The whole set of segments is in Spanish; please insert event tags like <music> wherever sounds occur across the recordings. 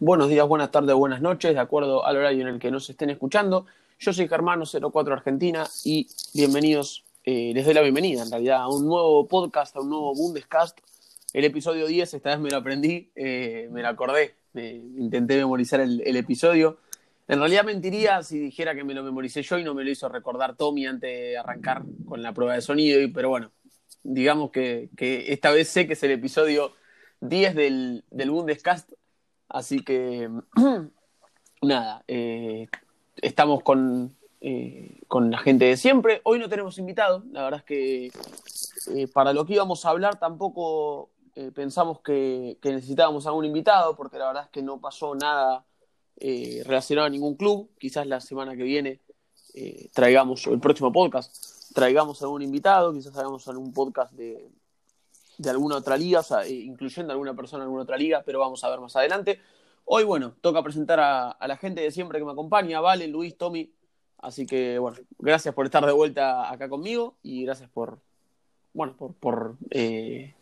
buenos días, buenas tardes, buenas noches, de acuerdo al horario en el que nos estén escuchando. Yo soy Germano04 Argentina y bienvenidos, eh, les doy la bienvenida en realidad a un nuevo podcast, a un nuevo Bundescast. El episodio 10, esta vez me lo aprendí, eh, me lo acordé, intenté memorizar el, episodio. En realidad mentiría si dijera que me lo memoricé yo y no me lo hizo recordar Tommy antes de arrancar con la prueba de sonido, pero bueno, digamos que, esta vez sé que es el episodio 10 del, del Bundescast, así que <clears throat> nada, eh, estamos con, eh, con la gente de siempre. Hoy no tenemos invitado, la verdad es que eh, para lo que íbamos a hablar tampoco pensamos que, necesitábamos a un invitado, porque la verdad es que no pasó nada relacionado a ningún club. Quizás la semana que viene traigamos, el próximo podcast, traigamos algún invitado, quizás hagamos algún podcast de, de alguna otra liga, o sea, eh, incluyendo alguna persona en alguna otra liga, pero vamos a ver más adelante. Hoy, bueno, toca presentar a, la gente de siempre que me acompaña, Vale, Luis, Tommy. Así que, bueno, gracias por estar de vuelta acá conmigo y gracias por, bueno, por, por, eh,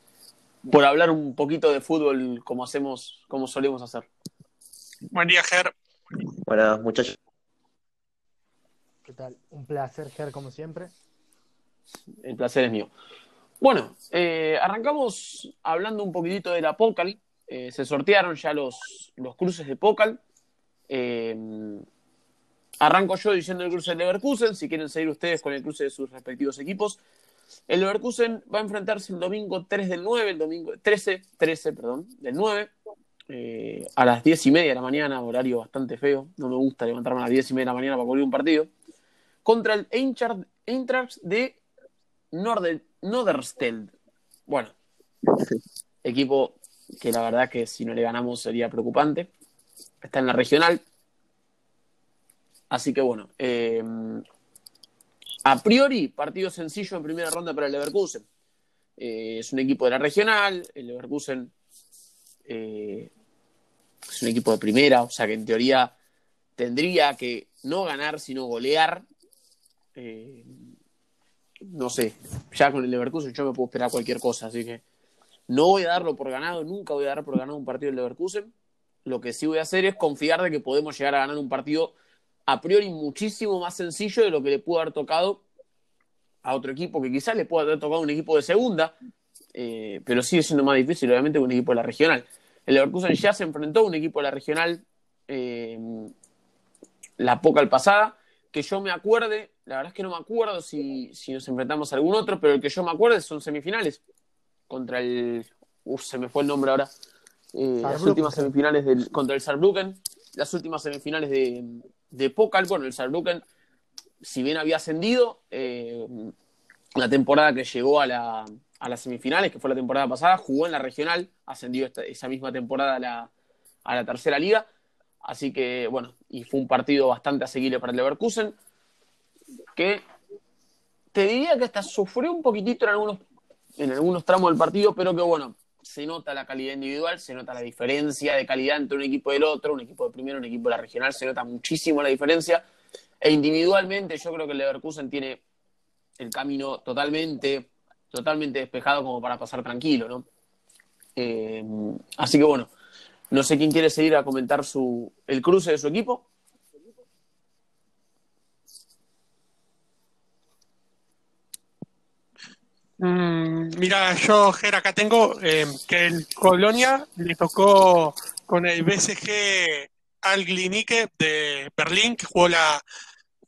por hablar un poquito de fútbol como hacemos, como solemos hacer. Buen día, Ger. Buenas, muchachos. ¿Qué tal? Un placer, Ger, como siempre. El placer es mío. Bueno, eh, arrancamos hablando un poquitito de la Pocal. Eh, se sortearon ya los, los cruces de Pocal. Eh, arranco yo diciendo el cruce del Leverkusen, si quieren seguir ustedes con el cruce de sus respectivos equipos. El Leverkusen va a enfrentarse el domingo 3 del 9, el domingo 13, 13, perdón, del 9, a las 10 y media de la mañana, horario bastante feo. No me gusta levantarme a las 10 y media de la mañana para cubrir un partido. Contra el Eintracht de Nordersteld. Bueno, <laughs> equipo que la verdad que si no le ganamos sería preocupante. Está en la regional. Así que bueno, eh, a priori, partido sencillo en primera ronda para el Leverkusen. Eh, es un equipo de la regional, el Leverkusen eh, es un equipo de primera, o sea que en teoría tendría que no ganar, sino golear no sé, ya con el Leverkusen yo me puedo esperar cualquier cosa, así que no voy a darlo por ganado, nunca voy a dar por ganado un partido del Leverkusen. Lo que sí voy a hacer es confiar de que podemos llegar a ganar un partido a priori muchísimo más sencillo de lo que le pudo haber tocado a otro equipo que quizás le pueda haber tocado un equipo de segunda, eh, pero sigue siendo más difícil, obviamente, que un equipo de la regional. El Leverkusen ya se enfrentó a un equipo de la regional eh, la poca al pasada, que yo me acuerde, la verdad es que no me acuerdo si, nos enfrentamos a algún otro, pero el que yo me acuerdo son semifinales contra el. Uf, se me fue el nombre ahora. Eh, las últimas semifinales del, contra el Saarbrücken, las últimas semifinales de, de Pokal. Bueno, el Saarbrücken, si bien había ascendido, eh, la temporada que llegó a, la, a las semifinales, que fue la temporada pasada, jugó en la regional, ascendió esa misma temporada a la, a la tercera liga. Así que, bueno, y fue un partido bastante asequible para el Leverkusen, que te diría que hasta sufrió un poquitito en algunos, en algunos tramos del partido, pero que, bueno, se nota la calidad individual, se nota la diferencia de calidad entre un equipo y el otro, un equipo de primero, un equipo de la regional, se nota muchísimo la diferencia. E individualmente yo creo que el Leverkusen tiene el camino totalmente, totalmente despejado como para pasar tranquilo, ¿no? Eh, así que bueno, no sé quién quiere seguir a comentar su, el cruce de su equipo. Mm, mira, yo, Ger, acá tengo eh, que el Colonia le tocó con el BSG al de Berlín, que jugó la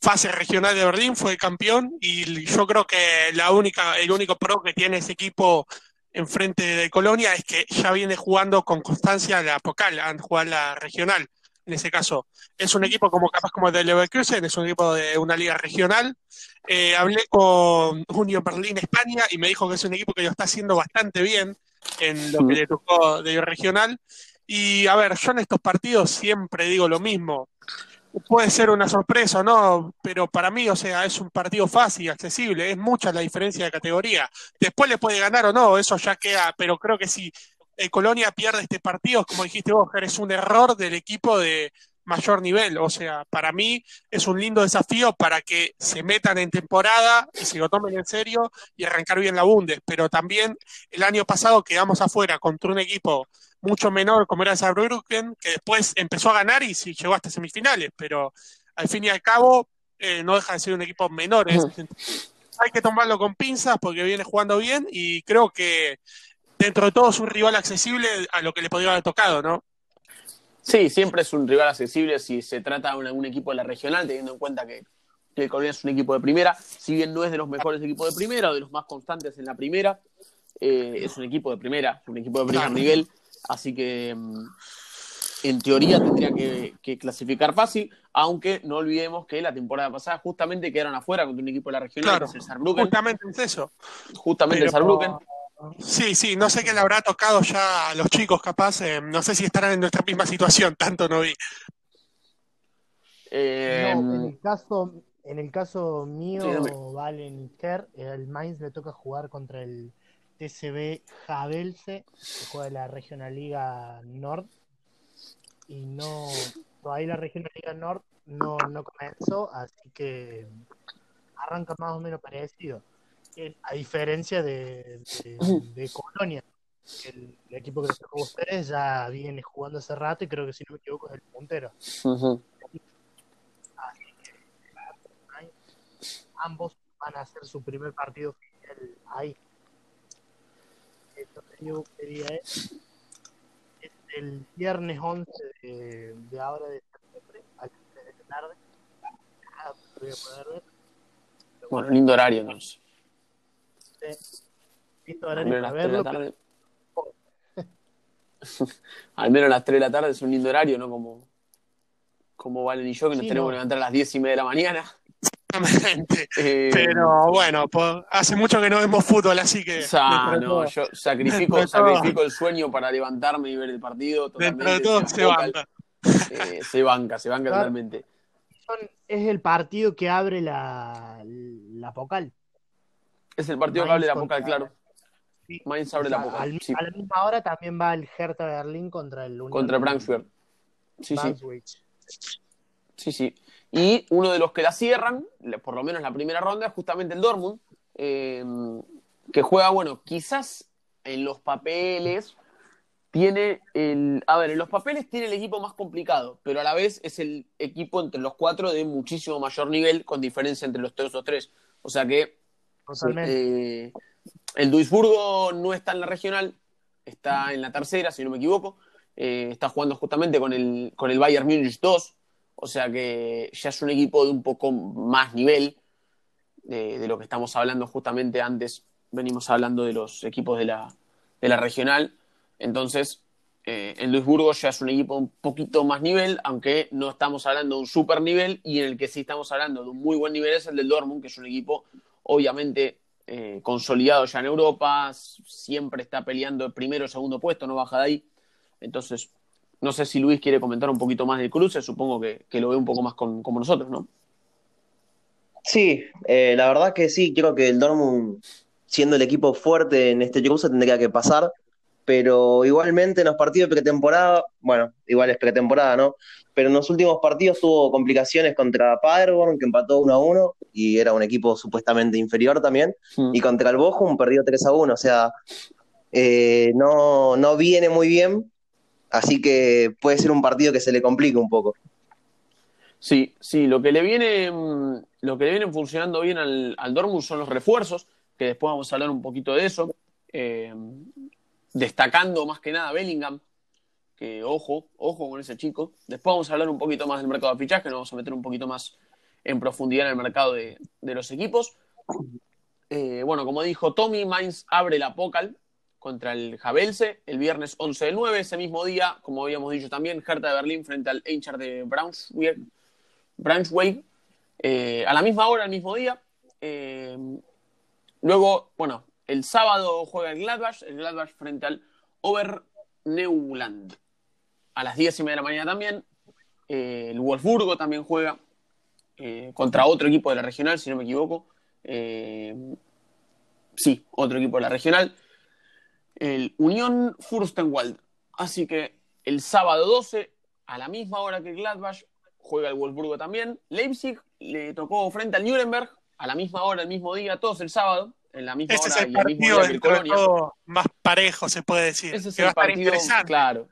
fase regional de Berlín, fue campeón, y yo creo que la única, el único pro que tiene ese equipo enfrente de Colonia es que ya viene jugando con constancia la Pocal, han jugado la regional. En ese caso, es un equipo como capaz como el de Leverkusen, es un equipo de una liga regional. Eh, hablé con Unión Berlín España y me dijo que es un equipo que lo está haciendo bastante bien en lo que le tocó de regional. Y a ver, yo en estos partidos siempre digo lo mismo puede ser una sorpresa o no, pero para mí, o sea, es un partido fácil, accesible, es mucha la diferencia de categoría. Después le puede ganar o no, eso ya queda, pero creo que si el Colonia pierde este partido, como dijiste vos, es un error del equipo de mayor nivel. O sea, para mí es un lindo desafío para que se metan en temporada y se lo tomen en serio y arrancar bien la Bundes. Pero también el año pasado quedamos afuera contra un equipo mucho menor como era Saarbrücken, que después empezó a ganar y sí llegó hasta semifinales, pero al fin y al cabo eh, no deja de ser un equipo menor. Hay que tomarlo con pinzas porque viene jugando bien y creo que dentro de todo es un rival accesible a lo que le podría haber tocado, ¿no? Sí, siempre es un rival accesible si se trata de un, equipo de la regional, teniendo en cuenta que, que Colonia es un equipo de primera, si bien no es de los mejores equipos de primera o de los más constantes en la primera, eh, es un equipo de primera, un equipo de primer nivel, así que mm, en teoría tendría que, clasificar fácil, aunque no olvidemos que la temporada pasada justamente quedaron afuera contra un equipo de la regional, que es el Saarbrücken. Justamente es eso. Justamente el Saarbrücken. Sí, sí, no sé qué le habrá tocado ya a los chicos, capaz, eh, no sé si estarán en nuestra misma situación, <laughs> tanto no vi. Eh, en el caso, en el caso mío, Valen Ker, el Mainz le toca jugar contra el TCB Javelse, que juega en la Regional Liga Nord, y no, todavía la Regional Liga Nord no, no comenzó, así que arranca más o menos parecido a diferencia de, de, <clears throat> Colonia, el, equipo que les tocó ustedes ya viene jugando hace rato y creo que si no me equivoco es el puntero. Así que ambos van a hacer su primer partido oficial ahí. Entonces yo quería es, es el viernes 11 de, de ahora de septiembre a las 3 de la tarde. Ah, voy a poder ver. Bueno, lindo horario entonces. <laughs> Al menos, a las tarde. Al menos a las 3 de la tarde es un lindo horario, ¿no? Como, como Valen y yo, que nos tenemos que levantar a las 10 y media de la mañana. Exactamente. <laughs> Eh, Pero bueno, pues, hace mucho que no vemos fútbol, así que. no, yo sacrifico, sacrifico el sueño para levantarme y ver el partido. Dentro de todo se, banca. Eh, se banca, se banca totalmente. Es el partido que abre la, la Pocal. Es el partido que abre la boca, claro. Mainz abre la boca. A la misma hora también va el Hertha Berlín contra el Contra Frankfurt. Sí, sí. Sí, sí. Y uno de los que la cierran, por lo menos la primera ronda, es justamente el Dortmund, eh, que juega, bueno, quizás en los papeles tiene el. A ver, en los papeles tiene el equipo más complicado, pero a la vez es el equipo entre los cuatro de muchísimo mayor nivel, con diferencia entre los tres o tres. O sea que eh, el Duisburgo no está en la regional, está en la tercera, si no me equivoco. Eh, está jugando justamente con el, con el Bayern Munich 2, o sea que ya es un equipo de un poco más nivel de, lo que estamos hablando justamente antes. Venimos hablando de los equipos de la, de la regional. Entonces, eh, el Duisburgo ya es un equipo un poquito más nivel, aunque no estamos hablando de un super nivel, y en el que sí estamos hablando de un muy buen nivel es el del Dortmund, que es un equipo obviamente eh, consolidado ya en Europa, siempre está peleando el primero o segundo puesto, no baja de ahí. Entonces, no sé si Luis quiere comentar un poquito más del cruce, supongo que, lo ve un poco más con, como nosotros, ¿no? Sí, eh, la verdad que sí, creo que el Dortmund, siendo el equipo fuerte en este cruce, tendría que pasar pero igualmente en los partidos de pretemporada, bueno, igual es pretemporada, ¿no? Pero en los últimos partidos tuvo complicaciones contra Paderborn, que empató 1 a 1 y era un equipo supuestamente inferior también, hmm. y contra el Bochum perdió 3 a 1, o sea, eh, no, no viene muy bien, así que puede ser un partido que se le complique un poco. Sí, sí, lo que le viene, mm, lo que le viene funcionando bien al, al Dortmund son los refuerzos, que después vamos a hablar un poquito de eso. Eh, destacando más que nada Bellingham, que ojo, ojo con ese chico. Después vamos a hablar un poquito más del mercado de fichaje, nos vamos a meter un poquito más en profundidad en el mercado de, los equipos. Eh, bueno, como dijo Tommy, Mainz abre la Pocal contra el Javelse el viernes 11 del 9. Ese mismo día, como habíamos dicho también, Hertha de Berlín frente al Eintracht de Braunschweig. Braunschweig eh, a la misma hora, el mismo día. Eh, luego, bueno, el sábado juega el Gladbach, el Gladbach frente al Overneuland. A las 10 y media de la mañana también. Eh, el Wolfsburgo también juega eh, contra otro equipo de la regional, si no me equivoco. Eh, sí, otro equipo de la regional. El Unión Furstenwald. Así que el sábado 12, a la misma hora que Gladbach, juega el Wolfsburgo también. Leipzig le tocó frente al Nuremberg, a la misma hora, el mismo día, todos el sábado en la misma Ese es hora el y el mismo partido día que el Colonia. todo más parejo, se puede decir. Ese es que va a el estar partido, interesante. claro.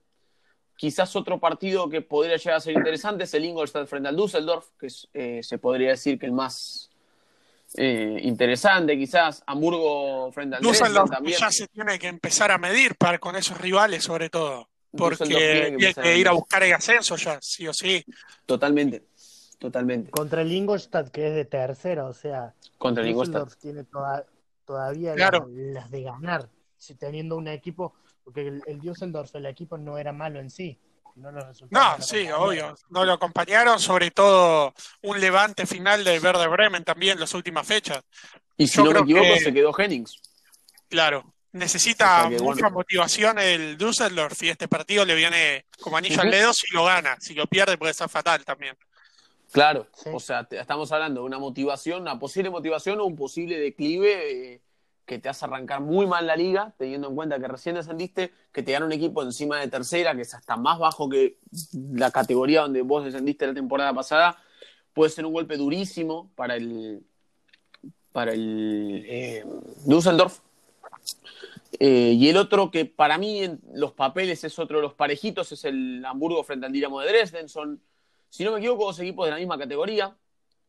Quizás otro partido que podría llegar a ser interesante es el Ingolstadt frente al Düsseldorf, que es, eh, se podría decir que el más eh, interesante, quizás. Hamburgo frente al Düsseldorf también. ya se tiene que empezar a medir para con esos rivales, sobre todo. Porque tiene que ir a buscar el ascenso ya, sí o sí. Totalmente, totalmente. Contra el Ingolstadt, que es de tercera, o sea, Contra el Ingolstadt. Tiene toda- todavía Claro. las, las de ganar, si teniendo un equipo, porque el, el Düsseldorf, el equipo no era malo en sí, sino los resultados. No, sí, obvio. No lo acompañaron, sobre todo un levante final del Verde Bremen también las últimas fechas. Y si Yo no me equivoco, que- se quedó Jennings. Claro. Necesita O sea que, mucha bueno. motivación el Düsseldorf y este partido le viene como anillo al dedo si lo gana. Si lo pierde puede ser fatal también. Claro, Sí. o sea, te- estamos hablando de una motivación, una posible motivación o un posible declive eh, que te hace arrancar muy mal la liga, teniendo en cuenta que recién descendiste, que te gana un equipo encima de tercera, que es hasta más bajo que la categoría donde vos descendiste la temporada pasada, puede ser un golpe durísimo para el para el eh, Düsseldorf. Eh, y el otro que para mí en los papeles es otro de los parejitos, es el Hamburgo frente al Dinamo de Dresden. Son, si no me equivoco, dos equipos de la misma categoría.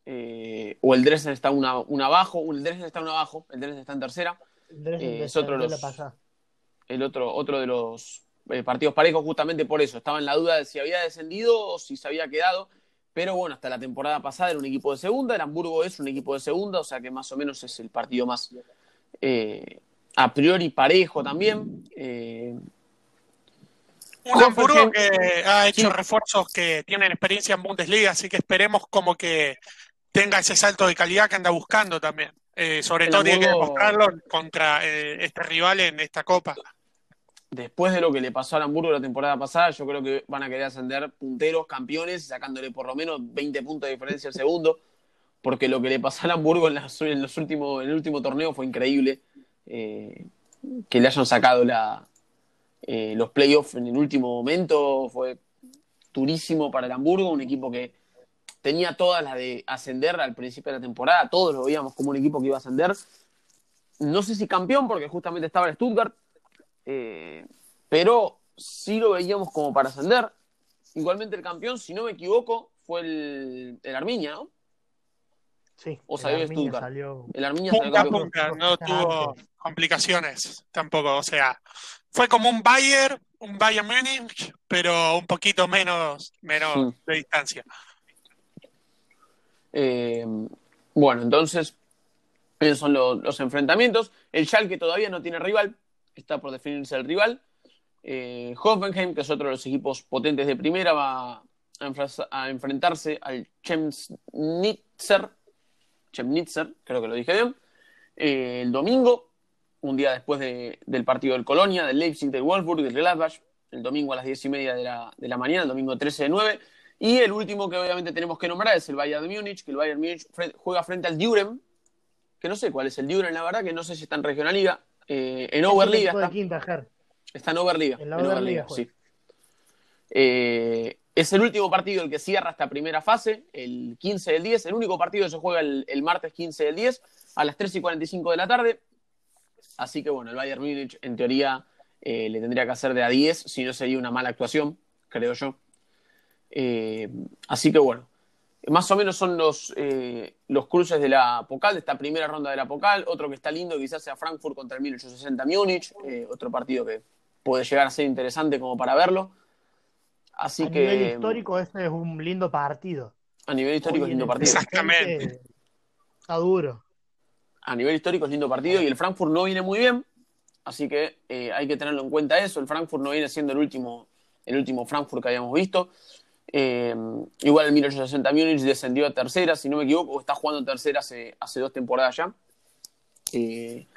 Eh, o el Dresden está una, una abajo, el Dresden está una abajo, el Dresden está en tercera. El Eh, es otro de los-. El otro, otro de los eh, partidos parejos justamente por eso. Estaba en la duda de si había descendido o si se había quedado. Pero bueno, hasta la temporada pasada era un equipo de segunda, el Hamburgo es un equipo de segunda, o sea que más o menos es el partido más eh, a priori parejo también. Eh, Un Hamburgo que ha hecho Sí. refuerzos que tienen experiencia en Bundesliga, así que esperemos como que tenga ese salto de calidad que anda buscando también. Eh, sobre El todo tiene que demostrarlo contra eh, este rival en esta copa. después de lo que le pasó al Hamburgo la temporada pasada, yo creo que van a querer ascender punteros, campeones, sacándole por lo menos 20 puntos de diferencia al segundo, porque lo que le pasó al Hamburgo en, las- en los últimos, en el último torneo fue increíble. Eh, que le hayan sacado la, eh, los playoffs en el último momento fue durísimo para el Hamburgo, un equipo que tenía todas las de ascender al principio de la temporada, todos lo veíamos como un equipo que iba a ascender. No sé si campeón, porque justamente estaba el Stuttgart, eh, pero sí lo veíamos como para ascender. Igualmente el campeón, si no me equivoco, fue el, el Arminia, ¿no? Sí, O salió el Arminia Stuttgart. salió- El Arminia salió Punta a campeón. punta, no tuvo complicaciones tampoco. O sea, fue como un Bayern, un Bayern Múnich, pero un poquito menos, menos Sí. de distancia. Eh, bueno, entonces, esos son los, enfrentamientos. El Schalke todavía no tiene rival, está por definirse el rival. Eh, Hoffenheim, que es otro de los equipos potentes de primera, va a, enfrentarse al Chemnitzer, Chemnitzer, creo que lo dije bien, eh, el domingo, un día después de- del partido del Colonia, del Leipzig, del Wolfsburg, del Gladbach, el domingo a las 10 y media de la, de la mañana, el domingo 13 de 9. Y el último que obviamente tenemos que nombrar es el Bayern de Múnich, que el Bayern Múnich juega frente al Düren, que no sé cuál es el Düren, la verdad, que no sé si está en Regionalliga, eh, en de está. quinta, Ger. Está en Oberliga. En la en Oberliga sí. Eh, es el último partido el que cierra esta primera fase, el 15 del 10. El único partido que se juega el, el martes 15 del 10 a las 3 y 45 de la tarde. Así que bueno, el Bayern Múnich en teoría eh, le tendría que hacer de a 10, si no sería una mala actuación, creo yo. Eh, así que bueno, más o menos son los, eh, los cruces de la Pocal, de esta primera ronda de la Pocal. Otro que está lindo quizás sea Frankfurt contra el 1860 Múnich, eh, otro partido que puede llegar a ser interesante como para verlo. Así a que nivel histórico, este es un lindo partido. a nivel histórico Hoy es lindo partido. Exactamente. Está duro. A nivel histórico es lindo partido y el Frankfurt no viene muy bien, así que eh, hay que tenerlo en cuenta eso. El Frankfurt no viene siendo el último, el último Frankfurt que habíamos visto. Eh, igual el 1860 Múnich descendió a tercera, si no me equivoco, o está jugando en tercera hace, hace dos temporadas ya. Eh,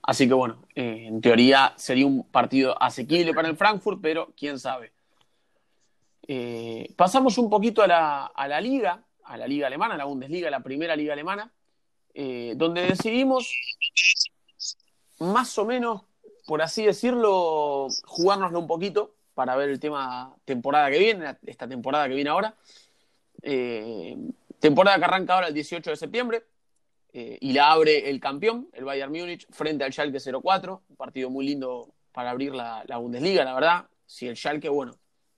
así que bueno, eh, en teoría sería un partido asequible para el Frankfurt, pero quién sabe. Pasamos un poquito a la, a la liga, a la liga alemana, la Bundesliga, la primera liga alemana, donde decidimos más o menos, por así decirlo, jugárnoslo un poquito para ver el tema temporada que viene, esta temporada que viene ahora. Eh, temporada que arranca ahora el 18 de septiembre. eh, y la abre el campeón, el Bayern Múnich, frente al Schalke 04, un partido muy lindo para abrir la, la Bundesliga, la verdad. Si el Schalke, bueno,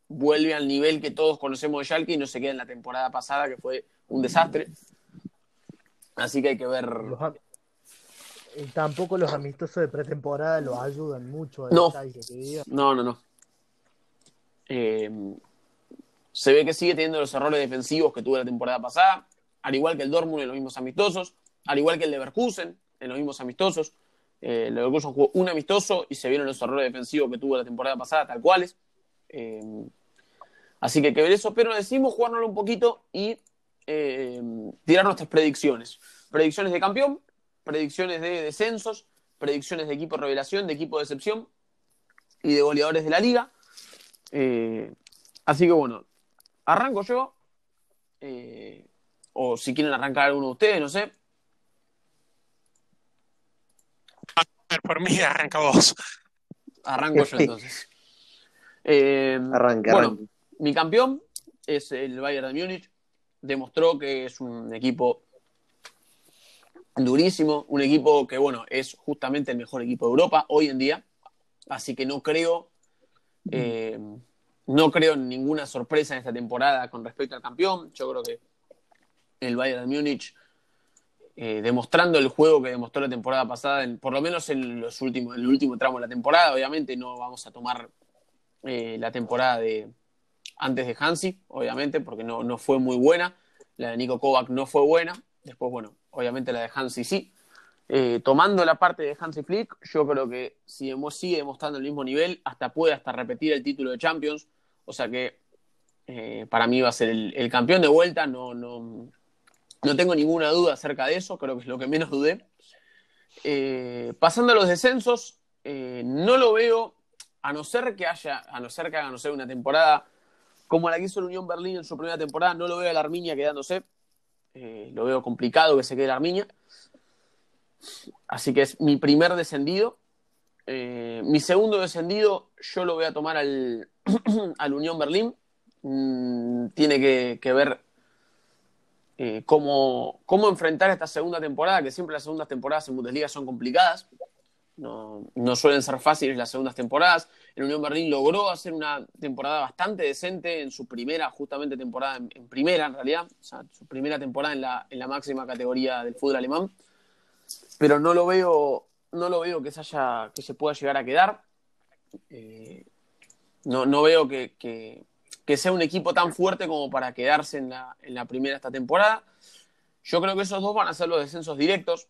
vuelve al nivel que todos conocemos de Schalke y no se queda en la temporada pasada, que fue un desastre. Así que hay que ver. Los tampoco los amistosos de pretemporada lo ayudan mucho a No. Schalke. No, no, no. Eh, se ve que sigue teniendo los errores defensivos que tuvo la temporada pasada, al igual que el Dortmund en los mismos amistosos, al igual que el Leverkusen en los mismos amistosos. Eh, el Leverkusen jugó un amistoso y se vieron los errores defensivos que tuvo la temporada pasada, tal cuales. Eh, así que que ver eso, pero decimos jugárnoslo un poquito y eh, tirar nuestras predicciones. Predicciones de campeón, predicciones de descensos, predicciones de equipo revelación, de equipo de excepción y de goleadores de la liga. Eh, así que bueno, arranco yo. eh, o si quieren arrancar alguno de ustedes, no sé. A ver, por mí arranca vos. Arranco yo <laughs> entonces. Eh, Arranque, bueno, arranque. mi campeón es el Bayern de Múnich. Demostró que es un equipo durísimo, un equipo que, bueno, es justamente el mejor equipo de Europa hoy en día. Así que no creo, eh, no creo en ninguna sorpresa en esta temporada con respecto al campeón. Yo creo que el Bayern de Múnich, eh, demostrando el juego que demostró la temporada pasada, en- por lo menos en, los últimos, en el último tramo de la temporada, obviamente no vamos a tomar eh, la temporada de antes de Hansi, obviamente, porque no, no fue muy buena. La de Nico Kovac no fue buena. Después, bueno, obviamente la de Hansi sí. Eh, tomando la parte de Hansi Flick, yo creo que si sigue demostrando el mismo nivel, hasta puede hasta repetir el título de Champions. O sea que eh, para mí va a ser el, campeón de vuelta. No, no, no tengo ninguna duda acerca de eso, creo que es lo que menos dudé. Eh, pasando a los descensos, no lo veo, a no ser que haya, a no ser que haga, no sé, una temporada como la que hizo el Unión Berlín en su primera temporada, no lo veo a la Arminia quedándose. Lo veo complicado que se quede la Arminia. Así que es mi primer descendido. Eh, mi segundo descendido, yo lo voy a tomar al, <clears throat> al Unión Berlín. Mm, tiene que, ver eh, cómo, cómo enfrentar esta segunda temporada, que siempre las segundas temporadas en Bundesliga son complicadas. No, no suelen ser fáciles las segundas temporadas. El Unión Berlín logró hacer una temporada bastante decente en su primera, justamente temporada en, en primera, en realidad, o sea, su primera temporada en la, en la máxima categoría del fútbol alemán. Pero no lo veo, no lo veo que se haya, que se pueda llegar a quedar. Eh, no, no veo que, que, que sea un equipo tan fuerte como para quedarse en la, en la primera esta temporada. Yo creo que esos dos van a ser los descensos directos.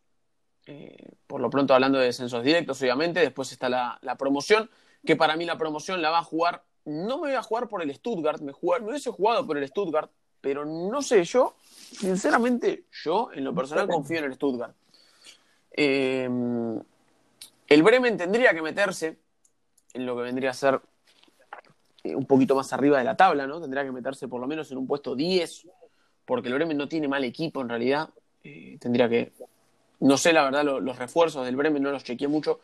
Eh, por lo pronto hablando de descensos directos, obviamente. Después está la, la, promoción, que para mí la promoción la va a jugar. No me voy a jugar por el Stuttgart, me, jugar, me hubiese jugado por el Stuttgart, pero no sé, yo, sinceramente, yo en lo personal confío en el Stuttgart. Eh, el Bremen tendría que meterse en lo que vendría a ser eh, un poquito más arriba de la tabla, ¿no? Tendría que meterse por lo menos en un puesto 10, porque el Bremen no tiene mal equipo en realidad. Eh, tendría que. No sé, la verdad, lo, los refuerzos del Bremen no los chequeé mucho,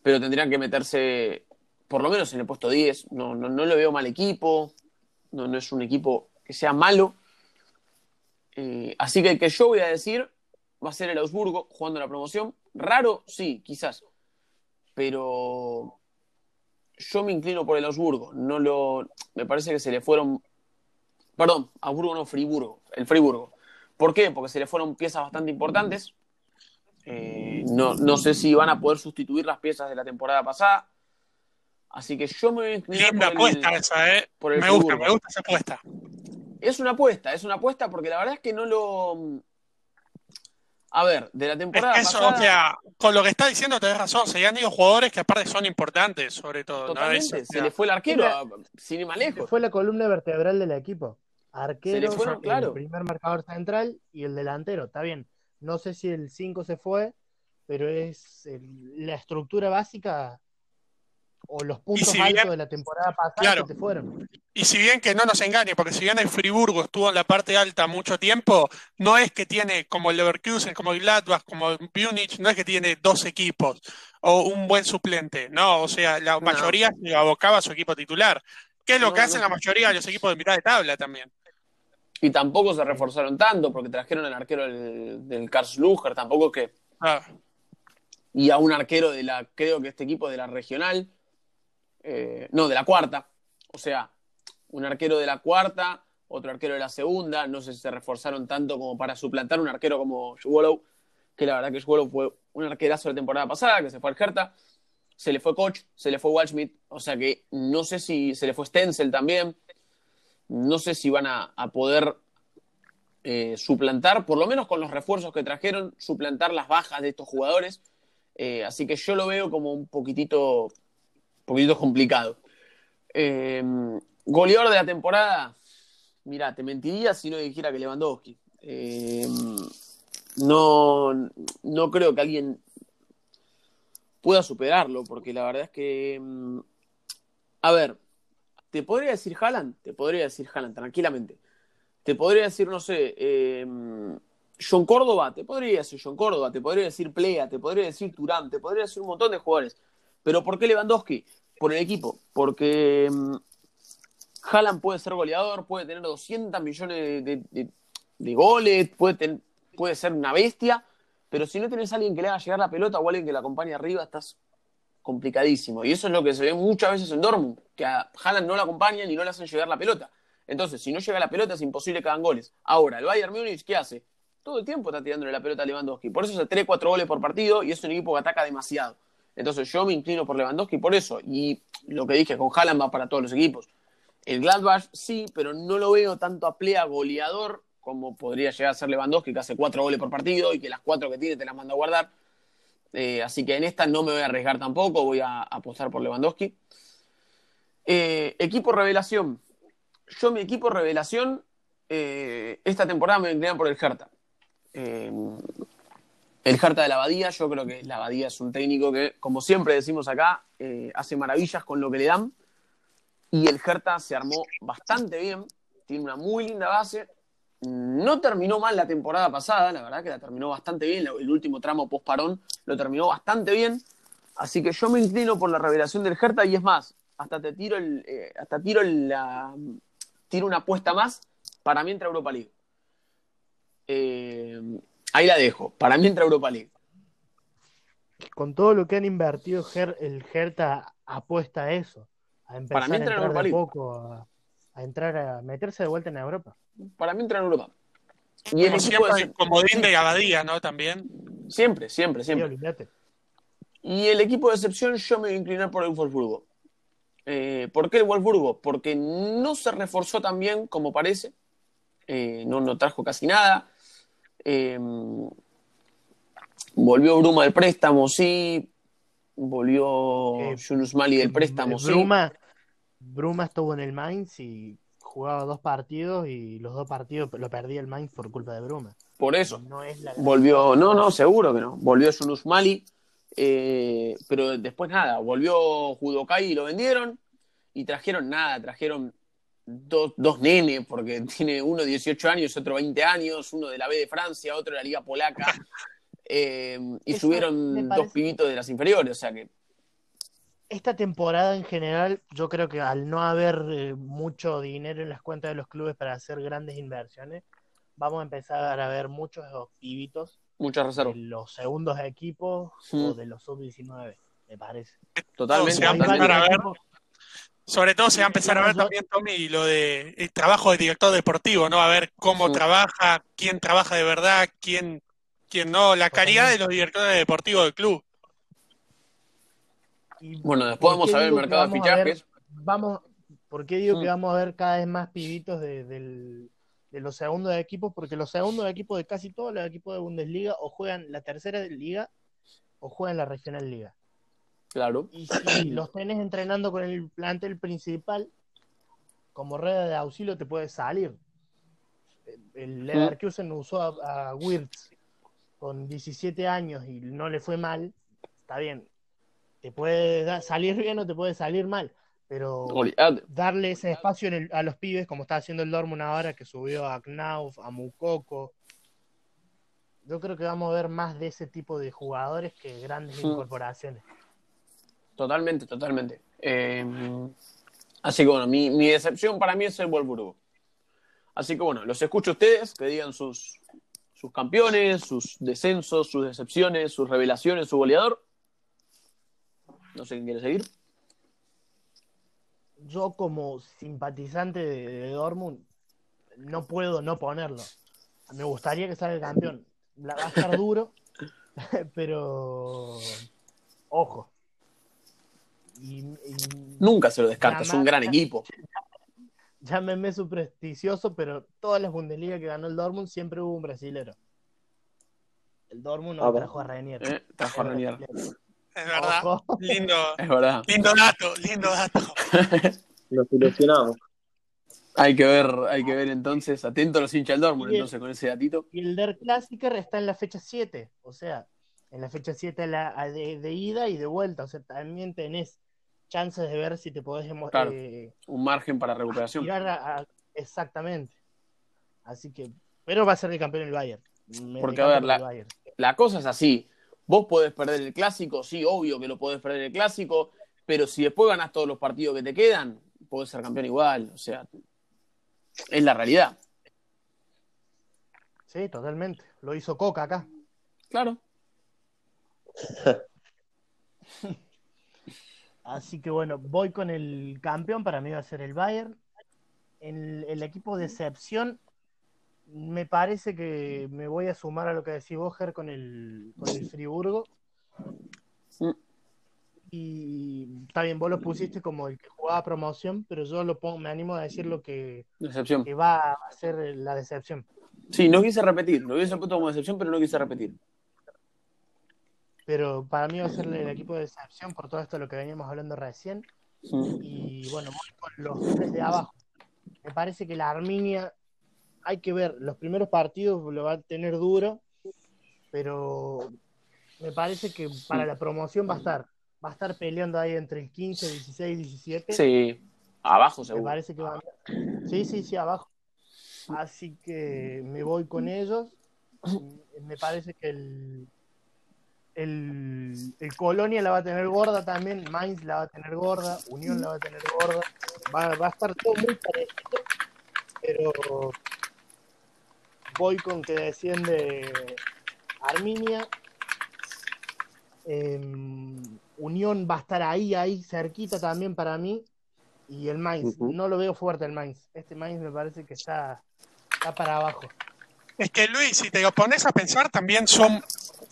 pero tendrían que meterse por lo menos en el puesto 10. No, no, no le veo mal equipo, no, no es un equipo que sea malo. Así que el que yo voy a decir va a ser el Augsburgo jugando la promoción. Raro, sí, quizás. Pero yo me inclino por el Augsburgo. No lo, me parece que se le fueron. Perdón, Augsburgo no, Friburgo. El Friburgo. ¿Por qué? Porque se le fueron piezas bastante importantes. Eh, no, no, sé si van a poder sustituir las piezas de la temporada pasada. Así que yo me voy a inclinar Linda por el, apuesta esa, ¿eh? por el me gusta, me gusta esa apuesta. Es una apuesta, es una apuesta porque la verdad es que no lo. A ver, de la temporada Es que eso, pasada. o sea, con lo que está diciendo tenés razón, se han ido jugadores que aparte son importantes, sobre todo. ¿no? Totalmente, Eso, o se le fue el arquero, Era- a- sin ir más lejos. Fue la columna vertebral del equipo. Arquero, fueron, claro. el primer marcador central y el delantero. Está bien. No sé si el 5 se fue, pero es el- la estructura básica o los puntos si altos bien- de la temporada pasada Claro. que te fueron. Y si bien que no nos engañe, porque si bien el Friburgo estuvo en la parte alta mucho tiempo, no es que tiene como el Leverkusen, como el Gladbach, como el Munich, no es que tiene dos equipos o un buen suplente, no, o sea, la No. mayoría se abocaba a su equipo titular, que es lo No, que hacen no. la mayoría de los equipos de mitad de tabla también. Y tampoco se reforzaron tanto porque trajeron al arquero del, del Karlsruher, tampoco que. Ah, Y a un arquero de la, creo que este equipo de la regional, eh, no, de la cuarta. O sea, un arquero de la cuarta, otro arquero de la segunda. No sé si se reforzaron tanto como para suplantar un arquero como Swallow, que la verdad que Swallow fue un arquerazo la temporada pasada, que se fue al Hertha. Se le fue Koch, se le fue Waldschmidt. O sea que no sé si se le fue Stenzel también. No sé si van a, a poder eh, suplantar, por lo menos con los refuerzos que trajeron, suplantar las bajas de estos jugadores. Eh, así que yo lo veo como un poquitito, poquitito complicado. Eh, goleador de la temporada, mira, te mentiría si no dijera que Lewandowski. Eh, no, no creo que alguien pueda superarlo, porque la verdad es que, mm, a ver, te podría decir Haaland, te podría decir Haaland tranquilamente. Te podría decir, no sé, eh, John Córdoba, te podría decir John Córdoba, te podría decir Plea, te podría decir Turán, te podría decir un montón de jugadores. Pero ¿por qué Lewandowski? Por el equipo. Porque Haaland puede ser goleador, puede tener 200 millones de, goles, puede, puede ser una bestia, pero si no tenés a alguien que le haga llegar la pelota o alguien que la acompañe arriba, estás complicadísimo. Y eso es lo que se ve muchas veces en Dortmund, que a Haaland no la acompañan y no le hacen llegar la pelota. Entonces, si no llega la pelota, es imposible que hagan goles. Ahora, el Bayern Múnich, ¿qué hace? Todo el tiempo está tirándole la pelota a Lewandowski. Por eso hace 3, 4 goles por partido y es un equipo que ataca demasiado. Entonces, yo me inclino por Lewandowski por eso. Y lo que dije con Haaland va para todos los equipos. El Gladbach sí, pero no lo veo tanto a plea goleador como podría llegar a ser Lewandowski, que hace 4 goles por partido y que las 4 que tiene te las manda a guardar. Eh, así que en esta no me voy a arriesgar tampoco, voy a apostar por Lewandowski. Eh, equipo revelación. Yo, mi equipo revelación, eh, esta temporada me inclinan por el Hertha. El Hertha de la Abadía, yo creo que la Abadía es un técnico que, como siempre decimos acá, eh, hace maravillas con lo que le dan. Y el Hertha se armó bastante bien, tiene una muy linda base. No terminó mal la temporada pasada, la verdad que la terminó bastante bien. El último tramo post-parón lo terminó bastante bien. Así que yo me inclino por la revelación del Hertha y es más, hasta te tiro el, eh, hasta tiro la, tiro una apuesta más. Para mí Europa League. Eh, ahí la dejo. Para mí entra Europa League. Con todo lo que han invertido, el Hertha apuesta a eso. A empezar Para mí a entra en entrar Europa de League. poco, a, a entrar a meterse de vuelta en Europa. Para mí entra en Europa. Y como siempre, de- comodín de Abadía, ¿no? También. siempre, siempre, siempre. Y el equipo de excepción yo me voy a inclinar por el Wolfsburgo. Eh, ¿Por qué el Wolfsburgo? Porque no se reforzó tan bien como parece. Eh, no, no trajo casi nada. Eh, volvió Bruma del préstamo, sí. Volvió Eh, Yunus Mali del préstamo, sí. Bruma, Bruma estuvo en el Mainz y jugaba dos partidos y los dos partidos lo perdía el Mainz por culpa de Bruma. Por eso. No es la Volvió, no, no, seguro que no. Volvió Yunus Mali, eh, pero después nada, volvió Judokai y lo vendieron y trajeron nada, trajeron dos, dos nenes, porque <laughs> tiene uno 18 años, otro 20 años, uno de la B de Francia, otro de la Liga Polaca, <laughs> eh, y Eso subieron dos pibitos de las inferiores, o sea que Esta temporada en general, yo creo que al no haber eh, mucho dinero en las cuentas de los clubes para hacer grandes inversiones, vamos a empezar a ver muchos de pibitos muchas de reservas. los segundos equipos Mm. o de los sub-19, me parece. Totalmente, Sobre todo se va a empezar a ver también, Tommy, lo de el trabajo de director deportivo, ¿no? A ver cómo Sí. trabaja, quién trabaja de verdad, quién, quién no, la calidad de los directores deportivos del club. y Bueno, después ¿por vamos a ver el mercado de ver- fichajes. vamos, ¿por qué digo que Mm. vamos a ver cada vez más pibitos de, del- de los segundos equipos? Porque los segundos equipos de casi todos los equipos de Bundesliga o juegan la tercera liga o juegan la regional liga. Claro. Y si los tenés entrenando con el plantel principal, como red de auxilio te puede salir. El Leverkusen usó a, a Wirtz con 17 años y no le fue mal. Está bien. Te puede salir bien o te puede salir mal. Pero darle ese espacio en el- a los pibes, como está haciendo el Dortmund ahora, que subió a Knauf, a Mukoko. Yo creo que vamos a ver más de ese tipo de jugadores que grandes incorporaciones. Totalmente, totalmente. Eh, así que bueno, mi, mi decepción para mí es el Wolfsburgo. Así que bueno, los escucho a ustedes, que digan sus, sus campeones, sus descensos, sus decepciones, sus revelaciones, su goleador. No sé quién quiere seguir. Yo como simpatizante de, Dortmund no puedo no ponerlo. Me gustaría que salga el campeón. La, va a estar duro, <laughs> pero ojo. Y, y Nunca se lo descarta, es un gran equipo. llámenme supersticioso, pero todas las Bundesliga que ganó el Dortmund siempre hubo un brasilero. El Dortmund no Ah, trajo a Renier. Eh, trajo a Ranier. Es verdad. Ojo. Lindo, Es verdad. lindo dato, lindo dato. <laughs> Nos ilusionamos. Hay que ver, hay que ver entonces, atento a los hinchas del Dortmund, entonces con ese datito. Y el Der Klassiker está en la fecha 7, o sea, en la fecha 7 la- de, de ida y de vuelta, o sea, también tenés chances de ver si te podés Claro. eh, Un margen para recuperación. tirar a- a- exactamente. Así que, pero va a ser el campeón el Bayern. Me Porque, a ver, la-. La cosa es así. Vos podés perder el clásico, sí, obvio que lo podés perder el clásico, pero si después ganás todos los partidos que te quedan, podés ser campeón igual. O sea, es la realidad. Sí, totalmente. Lo hizo Coca acá. Claro. <laughs> Así que bueno, voy con el campeón, para mí va a ser el Bayern. El, el equipo de excepción, me parece que me voy a sumar a lo que decís vos, Ger, con el, con el Friburgo. Y está bien, vos lo pusiste como el que jugaba promoción, pero yo lo pongo, me animo a decir lo que, Decepción. que va a ser la decepción. Sí, no quise repetir. Lo hubiese puesto como decepción, pero no quise repetir. Pero para mí va a ser el equipo de excepción por todo esto de lo que veníamos hablando recién. Y bueno, voy con los tres de abajo. Me parece que la Arminia, hay que ver, los primeros partidos lo va a tener duro, pero me parece que para la promoción va a estar, va a estar peleando ahí entre el 15, 16, 17. Sí, abajo Me seguro. parece que va Sí, sí, sí, abajo. Así que me voy con ellos. <clears throat> Me parece que el, el, el Colonia la va a tener gorda también, Mainz la va a tener gorda, Unión la va a tener gorda. Va, va a estar todo muy parecido, pero voy con que desciende Arminia. Em, Unión va a estar ahí, ahí, cerquita también para mí. Y el Mainz, no lo veo fuerte el Mainz. Este Mainz me parece que está, está para abajo. Es que Luis, si te lo pones a pensar, también son,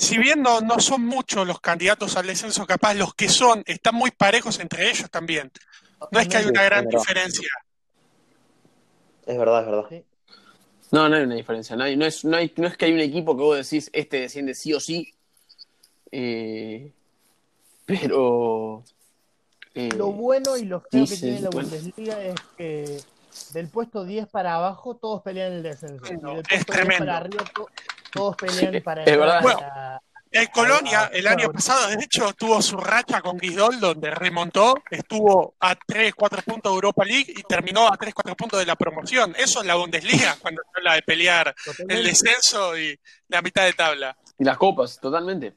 si bien no, no son muchos los candidatos al descenso, capaz los que son, están muy parejos entre ellos también. No es que hay una gran diferencia. Es verdad, es verdad. Sí. No, no hay una diferencia. No, hay- no, es, no, hay- no es que hay un equipo que vos decís, este desciende sí o sí. Eh, pero. eh, Lo bueno y lo feo que tiene la bueno. Bundesliga es que del puesto 10 para abajo todos pelean el descenso. Y es puesto 10 tremendo. para arriba todos pelean para es verdad. a- El Colonia, el año pasado, de hecho, tuvo su racha con Guisdol, donde remontó, estuvo a 3, 4 puntos de Europa League y terminó a 3, 4 puntos de la promoción. Eso es la Bundesliga, <laughs> cuando se habla de pelear el descenso y la mitad de tabla. Y las copas, totalmente.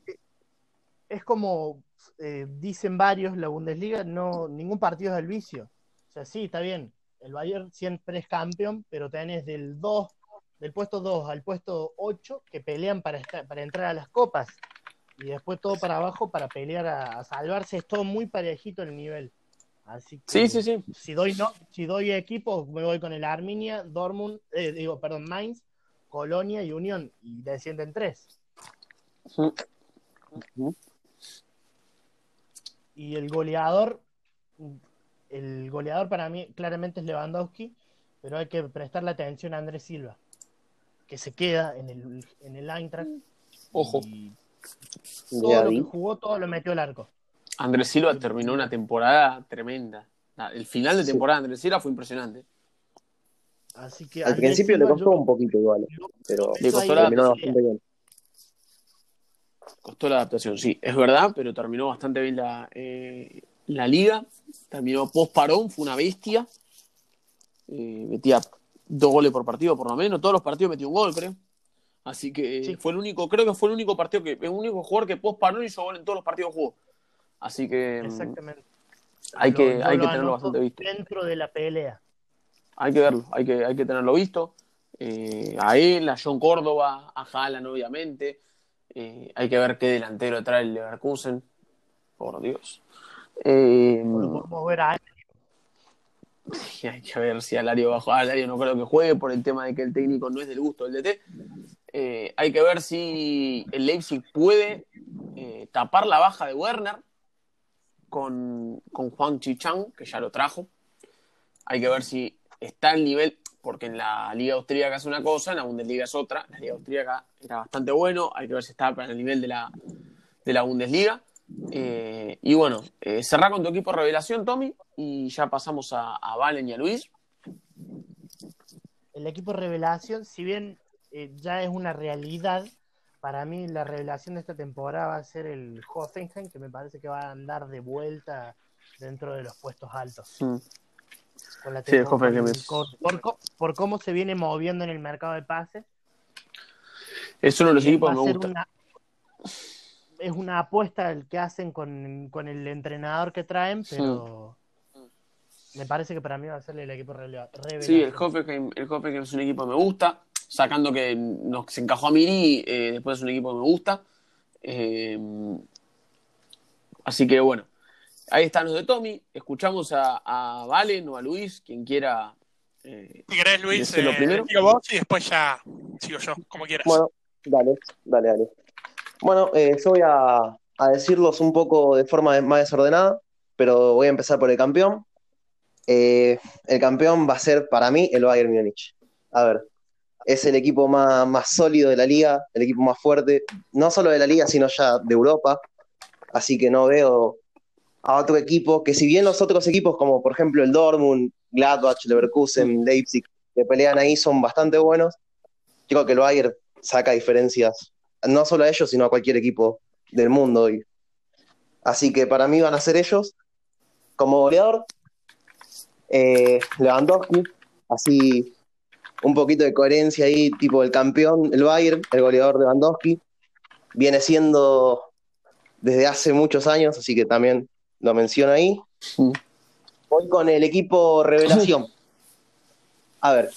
es como eh, dicen varios, la Bundesliga, no ningún partido es del vicio. O sea, sí, está bien. El Bayern siempre es campeón, pero tenés del 2, del puesto 2 al puesto 8 que pelean para, estar- para entrar a las copas. Y después todo para abajo para pelear a, a salvarse. Es todo muy parejito el nivel. Así que Sí, sí, sí. si doy no, si doy equipos, me voy con el Arminia, Dortmund, eh, digo, perdón, Mainz, Colonia y Unión. Y descienden tres. Y el goleador, el goleador para mí claramente es Lewandowski, pero hay que prestarle atención a Andrés Silva, que se queda en el, en el Eintracht. Ojo. Y Ya todo lo vi. que jugó, todo lo metió al arco. Andrés Silva terminó una temporada tremenda. El final de temporada de Andrés Silva fue impresionante. Así que Al principio le costó yo- un poquito igual, pero Le costó la- terminó bastante bien. Costó la adaptación, sí, es verdad, pero terminó bastante bien la, eh, la liga. Terminó post parón, fue una bestia. Eh, metía dos goles por partido, por lo menos. Todos los partidos metió un gol, creo. Así que eh, Sí. fue el único, creo que fue el único partido que, el único jugador que post parón hizo gol en todos los partidos que jugó. Así que mm, Exactamente. hay Lo- que, hay que tenerlo bastante visto. Dentro de la pelea. hay que verlo, hay que, hay que tenerlo visto. Eh, a él, a John Córdoba, a Haaland, obviamente. Eh, hay que ver qué delantero trae el Leverkusen. Por Dios. Eh, podemos ver a y hay que ver si Alario bajo Alario no creo que juegue por el tema de que el técnico no es del gusto del DT. Eh, hay que ver si el Leipzig puede eh, tapar la baja de Werner con, con Juan Chichang, que ya lo trajo. Hay que ver si está al nivel, porque en la Liga Austríaca es una cosa, en la Bundesliga es otra. La Liga Austríaca era bastante bueno, hay que ver si está para el nivel de la, de la Bundesliga. Eh, y bueno, eh, cerrar con tu equipo revelación, Tommy, y ya pasamos a, a Valen y a Luis. El equipo revelación, si bien eh, ya es una realidad, para mí la revelación de esta temporada va a ser el Hoffenheim, que me parece que va a andar de vuelta dentro de los puestos altos. Mm. Con la Sí, el Hoffenheim es- por, cómo se viene moviendo en el mercado de pases. Es uno de los va equipos que me gusta. una- es una apuesta el que hacen con, con el entrenador que traen, pero me parece que para mí va a ser el equipo revela- revelación. Sí, el Hoffenheim, el Hoffenheim es un equipo que me gusta, sacando que nos se encajó a Miri, eh, después es un equipo que me gusta. Eh, así que bueno, ahí están los de Tommy. Escuchamos a, a Valen o a Luis, quien quiera. eh, Si querés, Luis, eh, primero. digo vos y después ya sigo yo, como quieras. Bueno, dale, dale, dale. Bueno, eh, yo voy a, decirlos un poco de forma más desordenada, pero voy a empezar por el campeón. Eh, el campeón va a ser para mí el Bayern Múnich. A ver, es el equipo más, más sólido de la liga, el equipo más fuerte, no solo de la liga, sino ya de Europa. Así que no veo a otro equipo que si bien los otros equipos, como por ejemplo el Dortmund, Gladbach, Leverkusen, Leipzig, que pelean ahí son bastante buenos, creo que el Bayern saca diferencias, no solo a ellos, sino a cualquier equipo del mundo hoy. Así que para mí van a ser ellos. Como goleador, eh, Lewandowski, así un poquito de coherencia ahí, tipo el campeón, el Bayern, el goleador Lewandowski, viene siendo desde hace muchos años, así que también lo menciono ahí. Mm. Voy con el equipo revelación. <laughs> A ver,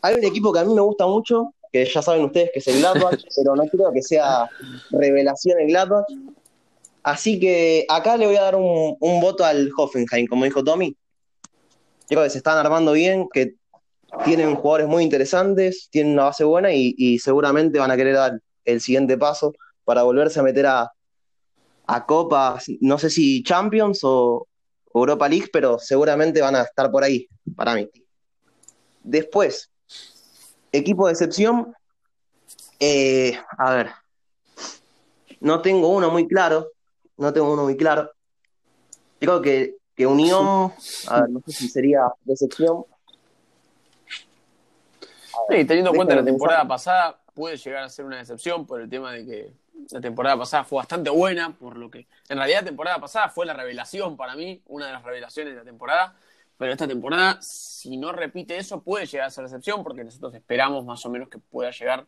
hay un equipo que a mí me gusta mucho, que ya saben ustedes que es el Gladbach, <laughs> pero no creo que sea revelación el Gladbach. Así que acá le voy a dar un, un voto al Hoffenheim, como dijo Tommy. Creo que se están armando bien, que tienen jugadores muy interesantes, tienen una base buena y, y seguramente van a querer dar el siguiente paso para volverse a meter a, a Copas, no sé si Champions o Europa League, pero seguramente van a estar por ahí, para mí. Después, equipo de excepción. eh, a ver, no tengo uno muy claro. No tengo uno muy claro. Creo que, que Unión, a ver, no sé si sería de excepción. Sí, teniendo en cuenta la temporada pensar. pasada, puede llegar a ser una decepción por el tema de que la temporada pasada fue bastante buena, por lo que en realidad la temporada pasada fue la revelación para mí, una de las revelaciones de la temporada, pero esta temporada, si no repite eso, puede llegar a ser decepción porque nosotros esperamos más o menos que pueda llegar,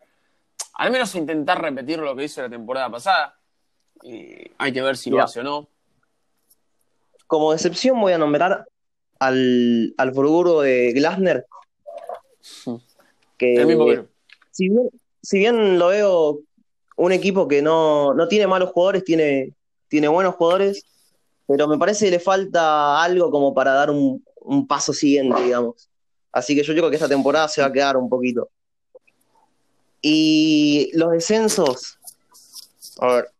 al menos a intentar repetir lo que hizo la temporada pasada. Eh, hay que ver si lo hace o no. Como decepción voy a nombrar al, al Burguro de Glasner. Que, El mismo que si bien, si bien lo veo un equipo que no, no tiene malos jugadores, tiene, tiene buenos jugadores, pero me parece que le falta algo como para dar un, un paso siguiente, digamos. Así que yo creo que esta temporada se va a quedar un poquito. Y los descensos, a ver,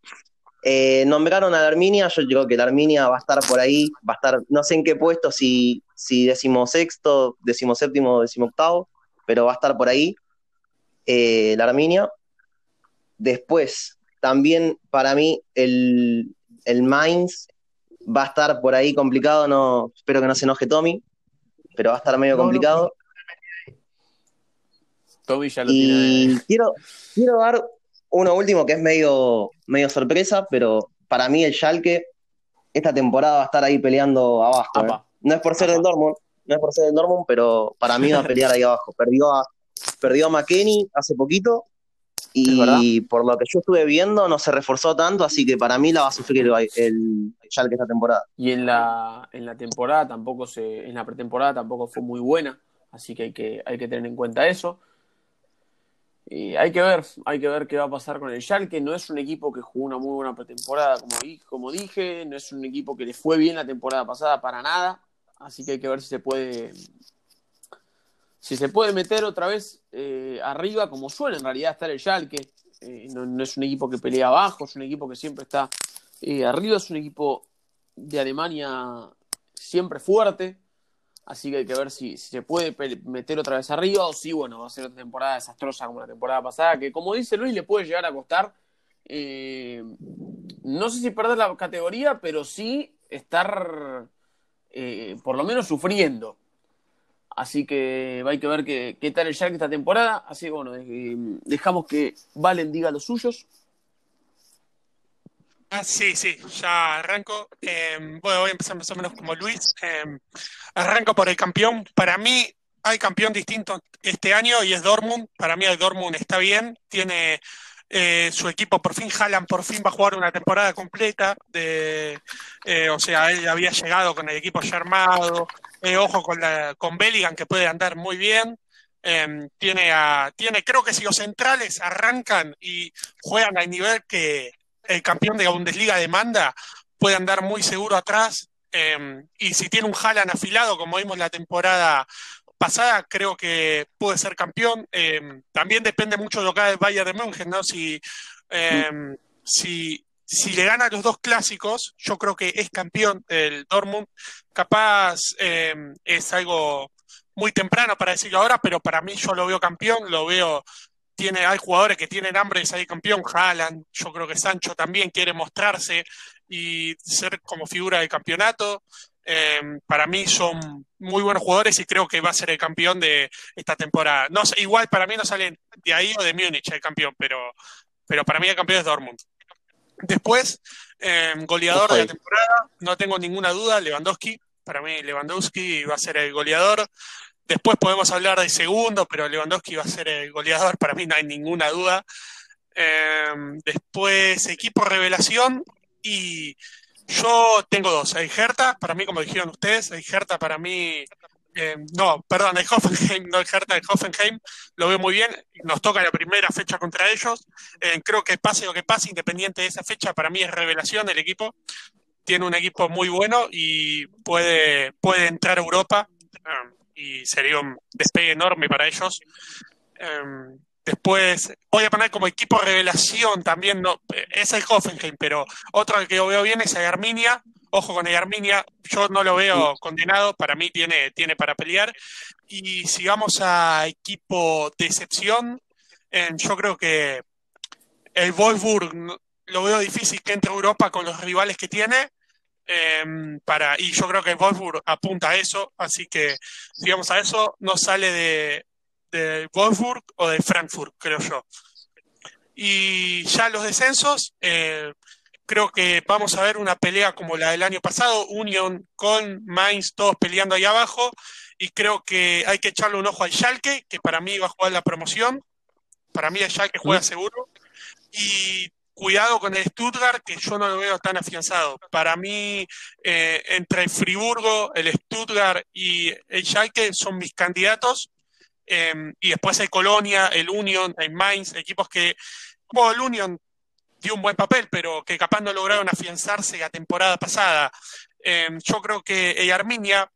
eh, nombraron a la Arminia, yo creo que la Arminia va a estar por ahí, va a estar, no sé en qué puesto, si, si decimosexto, decimoséptimo decimoctavo, pero va a estar por ahí eh, la Arminia. Después, también para mí, el, el Mainz va a estar por ahí complicado, no, espero que no se enoje Tommy, pero va a estar medio No, no. complicado. Tommy ya lo Y tiene. quiero, quiero dar uno último que es medio, medio sorpresa, pero para mí el Schalke esta temporada va a estar ahí peleando abajo. ¿eh? No es por ser Apa. del Dortmund, no es por ser del Dortmund, pero para mí va a pelear ahí abajo. Perdió a, perdió a McKenny hace poquito. Y por lo que yo estuve viendo no se reforzó tanto, así que para mí la va a sufrir el, el Schalke esta temporada. Y en la, en la temporada tampoco se, en la pretemporada tampoco fue muy buena. Así que hay que, hay que tener en cuenta eso. Y hay que ver, hay que ver qué va a pasar con el Schalke. No es un equipo que jugó una muy buena pretemporada, como, como dije. No es un equipo que le fue bien la temporada pasada para nada. Así que hay que ver si se puede, si se puede meter otra vez eh, arriba, como suele en realidad estar el Schalke. Eh, no, es un equipo que pelea abajo, es un equipo que siempre está eh, arriba, es un equipo de Alemania siempre fuerte. Así que hay que ver si, se puede meter otra vez arriba o si, bueno, va a ser otra temporada desastrosa como la temporada pasada, que como dice Luis, le puede llegar a costar, no sé si perder la categoría, pero sí estar por lo menos sufriendo. Así que hay que ver qué, qué tal el Shark esta temporada. Así que bueno, dejamos que Valen diga los suyos. Ah, sí, sí, ya arranco. Em, bueno, voy a empezar más o menos como Luis. Em, arranco por el campeón. Para mí hay campeón distinto este año y es Dortmund. Para mí el Dortmund está bien. Tiene eh, su equipo por fin, Haaland por fin va a jugar una temporada completa. De, eh, o sea, él había llegado con el equipo ya armado. Eh, ojo con, la, con que puede andar muy bien. Em, tiene, a, tiene, creo que si los centrales arrancan y juegan al nivel que el campeón de la Bundesliga demanda, puede andar muy seguro atrás. Em, y si tiene un Haaland afilado, como vimos la temporada pasada, creo que puede ser campeón. Em, también depende mucho de lo que haga el Bayern de München, ¿no? Si, em, si, si le gana los dos clásicos, yo creo que es campeón el Dortmund. Capaz es algo muy temprano para decirlo ahora, pero para mí yo lo veo campeón, lo veo tiene, hay jugadores que tienen hambre de salir campeón, Haaland, yo creo que Sancho también quiere mostrarse y ser como figura del campeonato. Em, para mí son muy buenos jugadores y creo que va a ser el campeón de esta temporada. No igual para mí no salen de ahí o de Múnich el campeón, pero, pero para mí el campeón es Dortmund. Después, em, goleador de la temporada, no tengo ninguna duda, Lewandowski. Para mí Lewandowski va a ser el goleador. Después podemos hablar de segundo, pero Lewandowski va a ser el goleador, para mí no hay ninguna duda. Em, después, equipo revelación y yo tengo dos. Hertha, para mí, como dijeron ustedes, Hertha para mí. Em, no, perdón, el Hoffenheim, <laughs> no el Hertha, el Hoffenheim, lo veo muy bien. Nos toca la primera fecha contra ellos. Em, creo que pase lo que pase, independiente de esa fecha, para mí es revelación el equipo. Tiene un equipo muy bueno y puede, puede entrar a Europa y sería un despegue enorme para ellos. Em, después voy a poner como equipo revelación también, no, es el Hoffenheim, pero otro que yo veo bien es el Arminia. Ojo con el Arminia, yo no lo veo condenado, para mí tiene, tiene para pelear. Y si vamos a equipo de excepción, em, yo creo que el Wolfsburg lo veo difícil que entre a Europa con los rivales que tiene. Em, para, y yo creo que Wolfsburg apunta a eso, así que si vamos a eso, no sale de, de Wolfsburg o de Frankfurt, creo yo. Y ya los descensos, eh, creo que vamos a ver una pelea como la del año pasado, Union con Mainz, todos peleando ahí abajo, y creo que hay que echarle un ojo al Schalke, que para mí va a jugar la promoción, para mí el Schalke juega seguro, y cuidado con el Stuttgart, que yo no lo veo tan afianzado. Para mí, eh, entre el Friburgo, el Stuttgart y el Schalke son mis candidatos. Em, y después hay Colonia, el Union, el Mainz, equipos que, bueno, el Union dio un buen papel, pero que capaz no lograron afianzarse la temporada pasada. Em, yo creo que el Arminia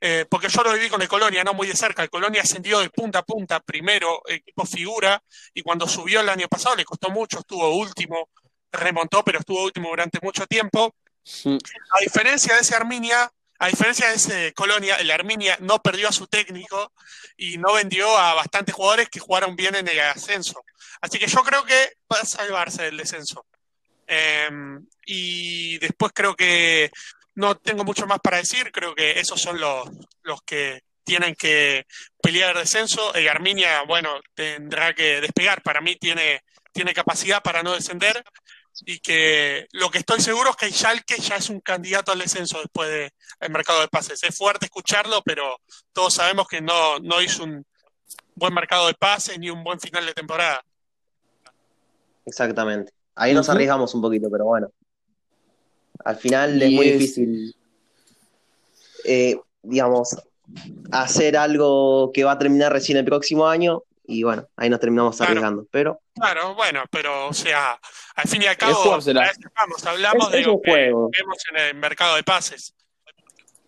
eh, porque yo lo viví con el Colonia, no muy de cerca. El Colonia ascendió de punta a punta, primero equipo figura, y cuando subió el año pasado le costó mucho, estuvo último, remontó, pero estuvo último durante mucho tiempo. A diferencia de ese Arminia, a diferencia de ese Colonia, el Arminia no perdió a su técnico y no vendió a bastantes jugadores que jugaron bien en el ascenso. Así que yo creo que va a salvarse del descenso. Em, y después creo que no tengo mucho más para decir, creo que esos son los, los que tienen que pelear el descenso. El Arminia, bueno, tendrá que despegar. Para mí tiene, tiene capacidad para no descender. Y que lo que estoy seguro es que el Schalke ya es un candidato al descenso después del mercado de pases. Es fuerte escucharlo, pero todos sabemos que no, no hizo un buen mercado de pases ni un buen final de temporada. Exactamente. Ahí nos arriesgamos un poquito, pero bueno. Al final es muy difícil, eh, digamos, hacer algo que va a terminar recién el próximo año y bueno, ahí nos terminamos Claro. arriesgando. Pero Claro, bueno, pero o sea, al fin y al cabo, vamos, hablamos Es- de es lo un que juego. vemos en el mercado de pases.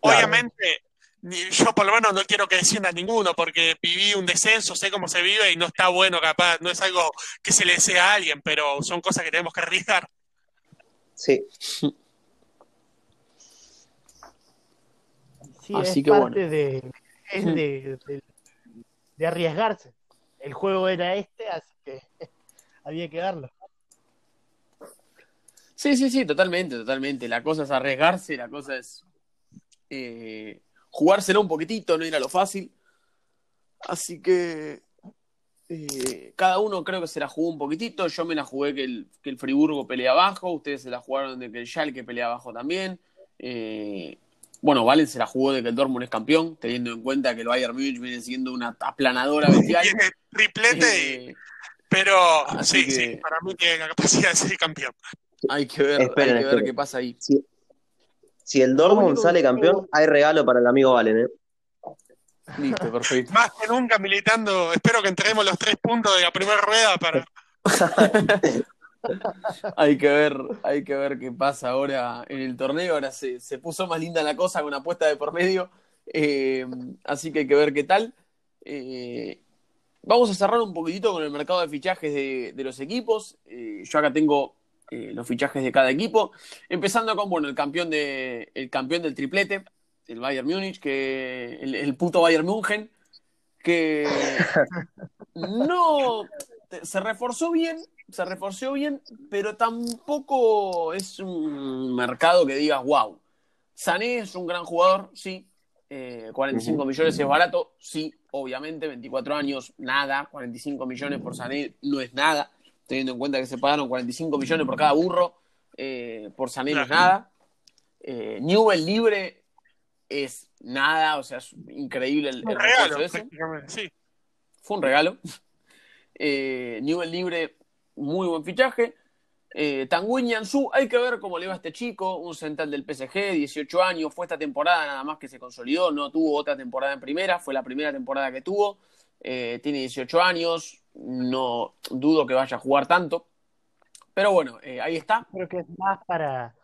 Claro. Obviamente, ni- yo por lo menos no quiero que descienda ninguno, porque viví un descenso, sé cómo se vive y no está bueno, capaz, no es algo que se le desea a alguien, pero son cosas que tenemos que arriesgar. sí, Sí, Así es que parte de, es de, de- de arriesgarse. El juego era este, así que <laughs> había que darlo. Sí, sí, sí, totalmente, totalmente. La cosa es arriesgarse, la cosa es eh, jugárselo un poquitito, no ir a lo fácil. Así que eh, cada uno creo que se la jugó un poquitito. Yo me la jugué que el, que el Friburgo pelea abajo, ustedes se la jugaron de que el Schalke pelea abajo también. Eh, bueno, Valen se la jugó de que el Dortmund es campeón, teniendo en cuenta que el Bayern Múnich viene siendo una aplanadora bestial. Tiene triplete, y- Eh, pero Así sí, que- sí, para mí tiene la capacidad de ser campeón. hay que ver, Esperen, hay que ver qué pasa ahí. si, si el Dortmund sale campeón, hay regalo para el amigo Valen, ¿eh? Listo, perfecto. Más que nunca militando, espero que entreguemos los tres puntos de la primera rueda para... <laughs> Hay que ver, hay que ver qué pasa ahora en el torneo. Ahora se, se puso más linda la cosa con apuesta de por medio. Eh, así que hay que ver qué tal. Eh, vamos a cerrar un poquitito con el mercado de fichajes de, de los equipos. Eh, yo acá tengo los fichajes de cada equipo. Empezando con bueno, el campeón de, el campeón del triplete, el Bayern Múnich, que el, el puto Bayern München, que <laughs> no se reforzó bien, se reforzó bien, pero tampoco es un mercado que digas, wow. Sané es un gran jugador, sí. Eh, 45 millones es barato, sí, obviamente. 24 años, nada. 45 millones por Sané no es nada. Teniendo en cuenta que se pagaron 45 millones por cada burro, eh, por Sané no es nada. Eh, Newell libre es nada, o sea, es increíble el, el regalo, ese sí. fue un regalo. Eh, Newell libre, muy buen fichaje. Eh, Tanguy Yansu, hay que ver cómo le va a este chico, un central del PSG, 18 años, fue esta temporada nada más que se consolidó, no tuvo otra temporada en primera, fue la primera temporada que tuvo, Eh, tiene 18 años, no dudo que vaya a jugar tanto, pero bueno, eh, ahí está. Creo que es más para,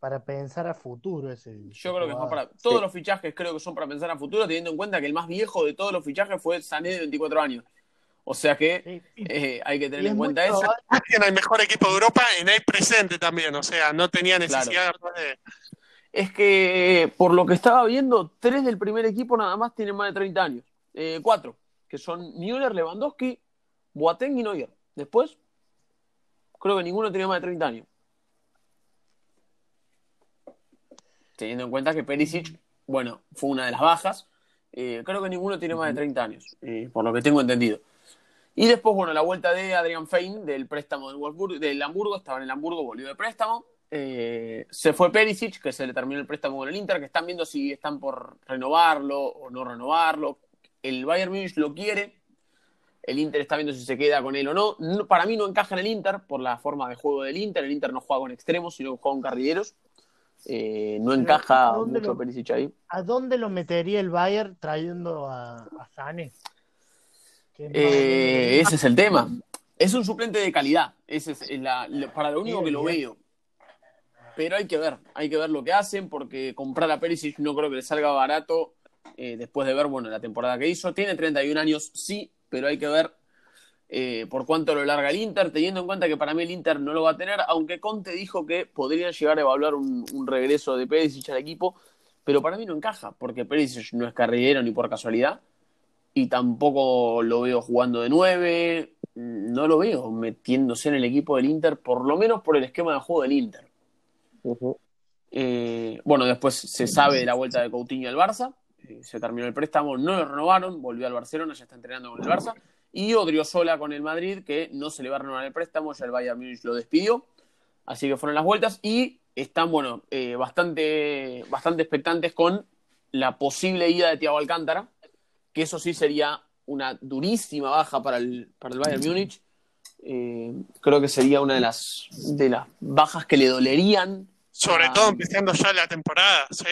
para pensar a futuro ese. Yo creo que es más para. Todos los fichajes creo que son para pensar a futuro, teniendo en cuenta que el más viejo de todos los fichajes fue Sané de 24 años. O sea que eh, hay que tener en es cuenta eso. probable- Tiene el mejor equipo de Europa en el presente también, o sea, no tenía necesidad de... Es que, por lo que estaba viendo, tres del primer equipo nada más tienen más de 30 años. Eh, cuatro, que son Müller, Lewandowski, Boateng y Neuer. Después, creo que ninguno tenía más de 30 años. Teniendo en cuenta que Perisic, bueno, fue una de las bajas. eh, creo que ninguno tiene más de 30 años, eh, por lo que tengo entendido. Y después, bueno, la vuelta de Adrian Fein del préstamo del, Wolfsburg, del Hamburgo, estaba en el Hamburgo, volvió de préstamo. Eh, se fue Perisic, que se le terminó el préstamo con el Inter, que están viendo si están por renovarlo o no renovarlo. El Bayern Munich lo quiere, el Inter está viendo si se queda con él o no. No- Para mí no encaja en el Inter por la forma de juego del Inter. El Inter no juega con extremos, sino que juega con carrileros. Eh, no encaja ¿a dónde mucho lo- Perisic ahí. ¿A dónde lo metería el Bayern trayendo a, a Sané? Eh, ese es el tema. Es un suplente de calidad. Ese es la- para lo único que lo veo. Pero hay que ver, hay que ver lo que hacen, porque comprar a Perisic no creo que le salga barato eh, después de ver, bueno, la temporada que hizo. Tiene 31 años, sí, pero hay que ver eh, por cuánto lo larga el Inter, teniendo en cuenta que para mí el Inter no lo va a tener, aunque Conte dijo que podrían llegar a evaluar un, regreso de Perisic al equipo, pero para mí no encaja, porque Perisic no es carrilero ni por casualidad, y tampoco lo veo jugando de nueve, no lo veo metiéndose en el equipo del Inter, por lo menos por el esquema de juego del Inter. Eh, bueno, después se sabe de la vuelta de Coutinho al Barça, eh, se terminó el préstamo, no lo renovaron, volvió al Barcelona, ya está entrenando con el Barça, y Odriozola con el Madrid, que no se le va a renovar el préstamo, ya el Bayern Múnich lo despidió, así que fueron las vueltas, y están, bueno, eh, bastante, bastante expectantes con la posible ida de Thiago Alcántara, que eso sí sería una durísima baja para el, para el Bayern Múnich. Eh, creo que sería una de las, de las bajas que le dolerían Sobre todo empezando ya la temporada, sí.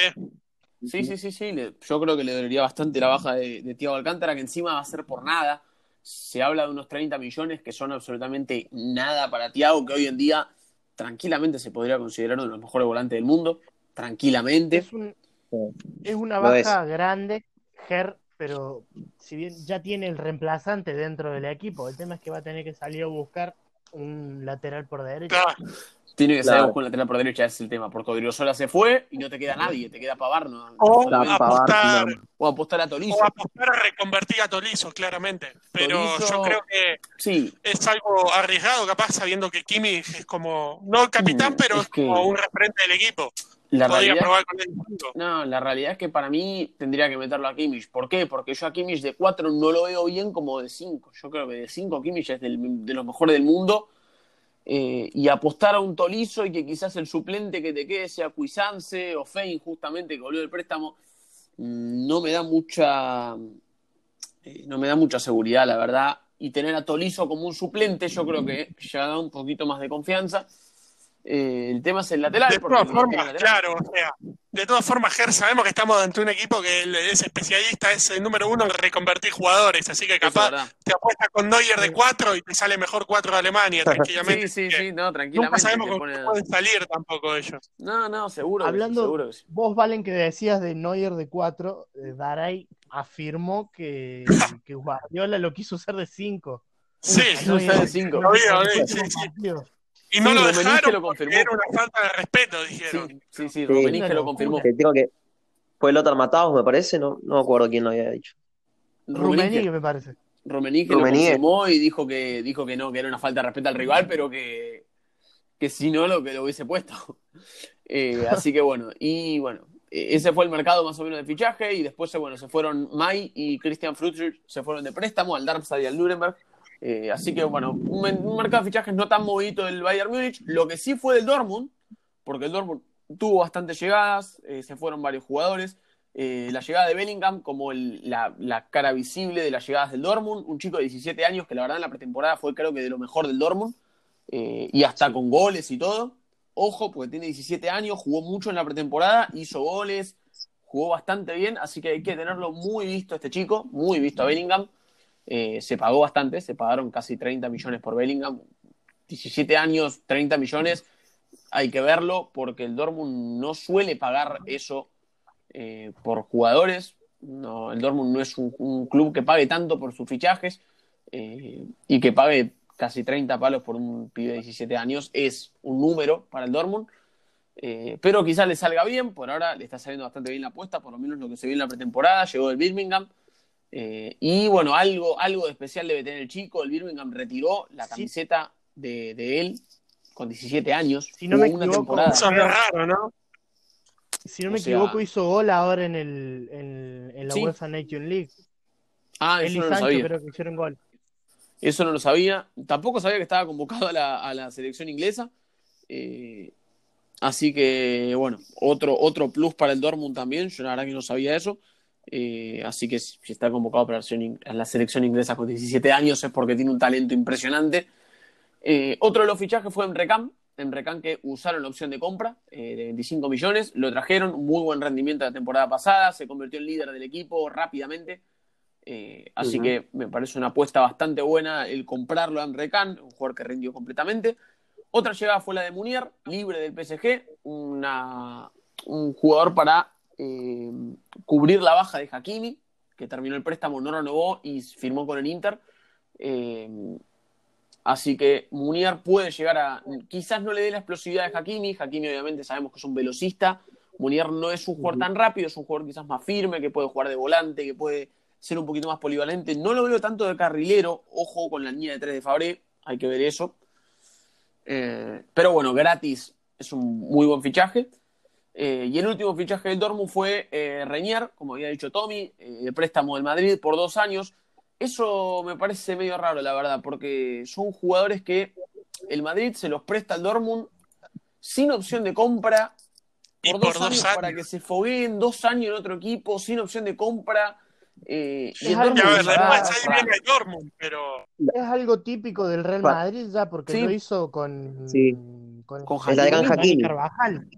Sí, sí, sí, sí. yo creo que le dolería bastante la baja de, de Thiago Alcántara, que encima va a ser por nada. Se habla de unos 30 millones que son absolutamente nada para Thiago, que hoy en día tranquilamente se podría considerar uno de los mejores volantes del mundo. Tranquilamente. Es, es una baja grande, Ger, pero si bien ya tiene el reemplazante dentro del equipo, el tema es que va a tener que salir a buscar un lateral por derecha. Tiene que salir a buscar un lateral por derecha, ese es el tema, porque Odriozola se fue y no te queda nadie, te queda Pavar. No, o, apostar, o apostar a Tolizo. O apostar a reconvertir a Tolizo, claramente. Pero yo creo que sí. es algo arriesgado, capaz, sabiendo que Kimi es como, no el capitán, mm, pero es, como un referente del equipo. La realidad, No, la realidad es que para mí tendría que meterlo a Kimmich. ¿Por qué? Porque yo a Kimmich de 4 no lo veo bien como de 5. Yo creo que de 5 Kimmich es de los mejores del mundo. Eh, y apostar a un Tolizo y que quizás el suplente que te quede sea Cuisance o Fein, justamente, que volvió del préstamo, mm, no me da mucha. Eh, no me da mucha seguridad, la verdad. Y tener a Tolizo como un suplente, yo creo que ya da un poquito más de confianza. Eh, el tema es el lateral. De todas formas, claro, o sea, de todas formas, Ger, sabemos que estamos ante un equipo que es especialista, es el número uno en reconvertir jugadores, así que capaz te apuesta con Neuer de cuatro y te sale mejor cuatro de Alemania, tranquilamente. Sí, sí, sí, no, tranquilamente. Nunca sabemos cómo pueden salir tampoco ellos. No, no, seguro. Hablando, seguro vos, Valen, que decías de Neuer de cuatro, eh, Daray afirmó que, <laughs> que Guardiola lo quiso usar de cinco. Sí, lo de cinco. sí, sí. Y no lo dejaron lo confirmó. era una falta de respeto, dijeron. Sí, sí, sí, Romenig lo confirmó. Creo que fue Lothar Matados, me parece, no, no me acuerdo quién lo había dicho. Rummenigge, me parece. Rummenigge lo confirmó y dijo que, dijo que no, que era una falta de respeto al rival, pero que, que si no, lo que lo hubiese puesto. <laughs> Eh, así que bueno, y bueno, ese fue el mercado más o menos de fichaje y después bueno, se fueron May y Christian Frutzer, se fueron de préstamo al Darmstadt y al Nuremberg. Eh, así que, bueno, un, mercado de fichajes no tan movido del Bayern Múnich. Lo que sí fue del Dortmund, porque el Dortmund tuvo bastantes llegadas, eh, se fueron varios jugadores. Eh, la llegada de Bellingham como la, cara visible de las llegadas del Dortmund, un chico de 17 años que la verdad en la pretemporada fue creo que de lo mejor del Dortmund, y hasta con goles y todo. Ojo, porque tiene 17 años, jugó mucho en la pretemporada, hizo goles, jugó bastante bien, así que hay que tenerlo muy visto este chico, muy visto a Bellingham. Eh, se pagó bastante, se pagaron casi 30 millones por Bellingham. 17 años, 30 millones, hay que verlo porque el Dortmund no suele pagar eso eh, por jugadores. No, el Dortmund no es un, club que pague tanto por sus fichajes eh, y que pague casi 30 palos por un pibe de 17 años es un número para el Dortmund. pero quizás le salga bien, por ahora le está saliendo bastante bien la apuesta, por lo menos lo que se vio en la pretemporada, llegó del Birmingham, eh, y bueno, algo, algo de especial debe tener el chico. El Birmingham retiró la camiseta de, de, él con 17 años. Si no me equivoco, raro, ¿no? Si no me equivoco, hizo gol ahora en, el, en, la UEFA Nation League. Ah, eso no lo sabía. creo que hicieron gol. Eso no lo sabía. Tampoco sabía que estaba convocado a la, a la selección inglesa. Eh, así que, bueno, otro, otro plus para el Dortmund también. Yo la verdad que no sabía eso. Eh, así que si está convocado para la selección inglesa con 17 años es porque tiene un talento impresionante. Eh, otro de los fichajes fue Emrecam. Emrecam que usaron la opción de compra eh, de 25 millones, lo trajeron, muy buen rendimiento la temporada pasada, se convirtió en líder del equipo rápidamente. así que me parece una apuesta bastante buena el comprarlo a Emrecam, un jugador que rindió completamente. Otra llegada fue la de Munier, libre del PSG, una, un jugador para eh, cubrir la baja de Hakimi, que terminó el préstamo, no renovó y firmó con el Inter. Eh, así que Munier puede llegar a. Quizás no le dé la explosividad de Hakimi. Hakimi, obviamente, sabemos que es un velocista. Munier no es un jugador tan rápido, es un jugador quizás más firme, que puede jugar de volante, que puede ser un poquito más polivalente. No lo veo tanto de carrilero. Ojo con la línea de tres de Fabré, hay que ver eso. Eh, pero bueno, gratis es un muy buen fichaje. Eh, y el último fichaje del Dortmund fue eh, Reñer, como había dicho Tommy, eh, el préstamo del Madrid por dos años. Eso me parece medio raro, la verdad, porque son jugadores que el Madrid se los presta al Dortmund sin opción de compra por, dos, años, para que se fogueen dos años en otro equipo, sin opción de compra. Eh, es, algo, pero... es algo típico del Real Madrid ya, porque lo hizo con, sí. con, con, Carvajal.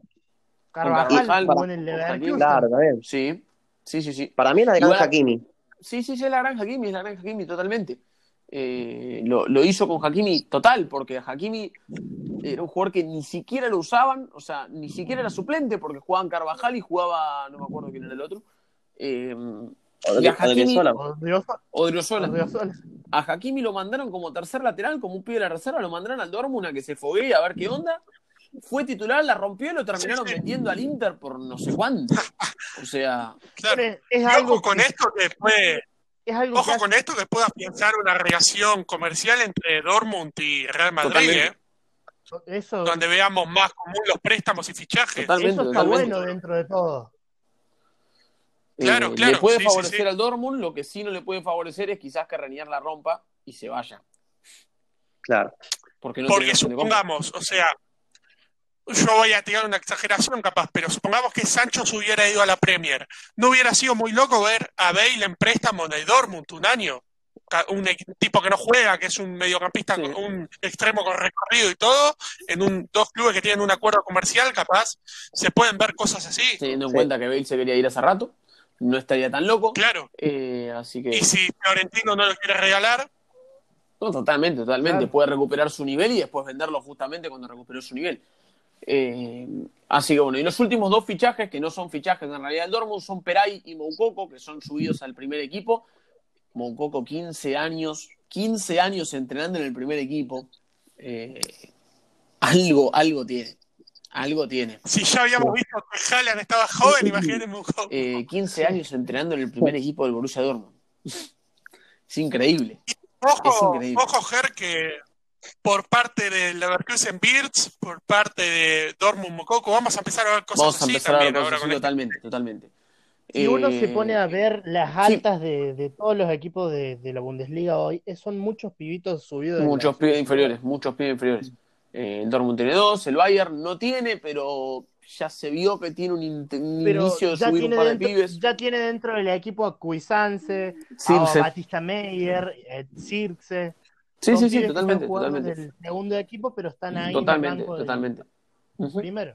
Carvajal en el Leverkusen. Claro, también. Sí, sí, sí, sí. Para mí es la gran Igual- Hakimi. Sí, sí, sí, es la gran Hakimi, es la gran Hakimi totalmente. Eh, lo, lo hizo con Hakimi total, porque Hakimi era un jugador que ni siquiera lo usaban, o sea, ni siquiera era suplente, porque jugaban Carvajal y jugaba, no me acuerdo quién era el otro, eh, Y a Hakimi- Odriozola. A Hakimi lo mandaron como tercer lateral, como un pibe de la reserva, lo mandaron al Dortmund a que se foguee a ver qué onda. Fue titular, la rompió y lo terminaron Sí, sí. vendiendo al Inter por no sé cuánto. O sea, <laughs> Claro. Es, algo ojo con que, esto que puede, es algo ojo que con esto que pueda afianzar una relación comercial entre Dortmund y Real Madrid, Totalmente. ¿eh? eso, donde veamos más común los préstamos y fichajes. Totalmente. eso está totalmente. bueno dentro de todo. Claro, eh, claro, le puede sí, favorecer sí. al Dortmund, lo que sí no le puede favorecer es quizás que Renier la rompa y se vaya. Claro. Porque no supongamos, o sea, yo voy a tirar una exageración capaz, pero supongamos que Sancho se hubiera ido a la Premier. ¿No hubiera sido muy loco ver a Bale en préstamo en el Dortmund un año? Un tipo que no juega, que es un mediocampista, Sí. con- un extremo con recorrido y todo, en un, dos clubes que tienen un acuerdo comercial, capaz, se pueden ver cosas así. Teniendo en Sí. cuenta que Bale se quería ir hace rato, no estaría tan loco. Claro. Eh, así que. Y si Florentino no lo quiere regalar, No, totalmente, totalmente. Claro. Puede recuperar su nivel y después venderlo justamente cuando recuperó su nivel. Eh, así que bueno, y los últimos dos fichajes, que no son fichajes en realidad del Dortmund, son Peray y Moukoko, que son subidos al primer equipo. Moukoko, 15 años, 15 años entrenando en el primer equipo. Eh, algo, algo tiene. Algo tiene. si ya habíamos visto que Haaland estaba joven, imagínense un poco. Eh, 15 años entrenando en el primer equipo del Borussia Dortmund. <laughs> Es increíble. Ojo, Es increíble. ojo, Ger, que por parte de Leverkusen Birds, por parte de Dortmund Mococo, vamos a empezar a ver cosas Vamos a así empezar a también ver ahora cosas con así totalmente, totalmente. Si uno se Eh, pone a ver las sí. altas de, de todos los equipos de, de la Bundesliga hoy, eh, son muchos pibitos subidos. de Muchos pibes inferiores, muchos pibes inferiores. Eh, el Dortmund tiene dos, el Bayern no tiene, pero ya se vio que tiene un, in- un Pero inicio de subir un par de dentro, pibes. ya tiene dentro del equipo a Cuisance, a Batista Meyer, eh, Circe. Sí, sí, sí, totalmente, totalmente. del segundo equipo, pero están ahí en el Totalmente, totalmente. Primero.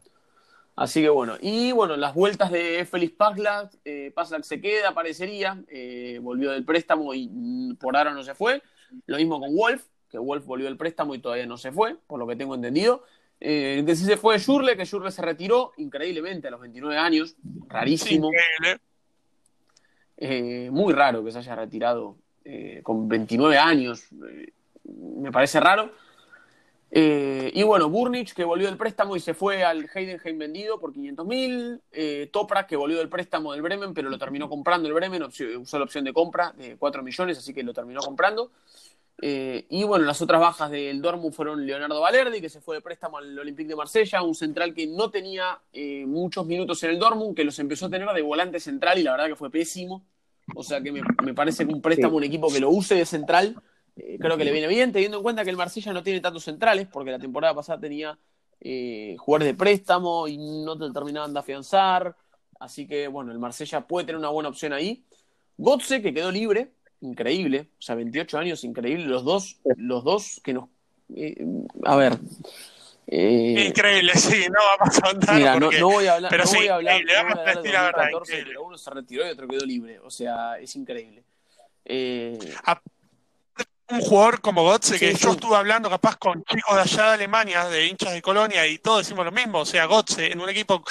Así que bueno, y bueno, las vueltas de Félix Paslak, eh, Paslak se queda, parecería, eh, volvió del préstamo y mm, por ahora no se fue. Lo mismo con Wolf, que Wolf volvió del préstamo y todavía no se fue, por lo que tengo entendido. Eh, que sí se fue Schurle, que Schurle se retiró increíblemente a los 29 años, rarísimo. Eh, muy raro que se haya retirado eh, con 29 años. Me parece raro. Eh, y bueno, Burnich que volvió del préstamo y se fue al Heidenheim vendido por 500 mil. Eh, Toprak que volvió del préstamo del Bremen, pero lo terminó comprando el Bremen, usó la opción de compra de 4 millones, así que lo terminó comprando. Eh, y bueno, las otras bajas del Dortmund fueron Leonardo Valerdi, que se fue de préstamo al Olympique de Marsella, un central que no tenía eh, muchos minutos en el Dortmund, que los empezó a tener de volante central y la verdad que fue pésimo. O sea que me, me parece que un préstamo, un equipo que lo use de central, eh, creo que le viene bien, teniendo en cuenta que el Marsella no tiene tantos centrales, porque la temporada pasada tenía eh, jugadores de préstamo y no te terminaban de afianzar. Así que bueno, el Marsella puede tener una buena opción ahí. Gotze, que quedó libre, increíble, o sea, 28 años, increíble. Los dos, los dos que nos. eh, a ver. eh, Increíble, sí, no vamos a andar Mira, no, porque... no voy a hablar, pero no sí, voy a hablar, increíble, no vamos voy a a hablar de decir la verdad, 2014, increíble. pero uno se retiró y otro quedó libre. O sea, es increíble. Eh, un jugador como Gotze, que Sí, yo estuve hablando capaz con chicos de allá de Alemania, de hinchas de Colonia, y todos decimos lo mismo. O sea, Gotze en un equipo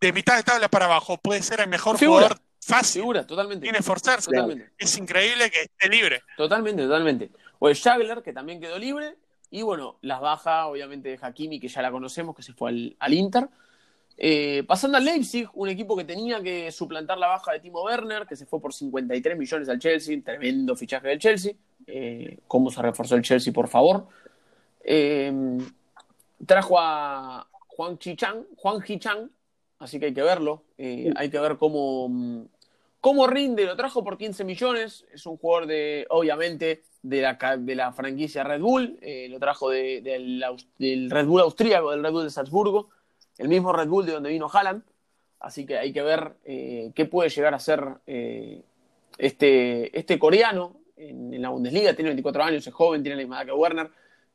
de mitad de tabla para abajo puede ser el mejor Figura. jugador fácil, figura, totalmente. tiene esforzarse. Totalmente. Es increíble que esté libre. Totalmente, totalmente. O el Jagler, que también quedó libre. Y bueno, las bajas, obviamente, de Hakimi, que ya la conocemos, que se fue al, al Inter. Eh, pasando al Leipzig, un equipo que tenía que suplantar la baja de Timo Werner, que se fue por 53 millones al Chelsea, tremendo fichaje del Chelsea. Eh, ¿Cómo se reforzó el Chelsea, por favor? Eh, trajo a Juan Chichan, Juan Hichan, así que hay que verlo. Eh, hay que ver cómo, cómo rinde. Lo trajo por 15 millones. Es un jugador de, obviamente, de la, de la franquicia Red Bull. Eh, lo trajo de- del, Red Bull austríaco, del Red Bull de Salzburgo. El mismo Red Bull de donde vino Haaland. Así que hay que ver qué puede llegar a ser este, este coreano en, en la Bundesliga. Tiene 24 años, es joven, tiene la misma edad que Werner.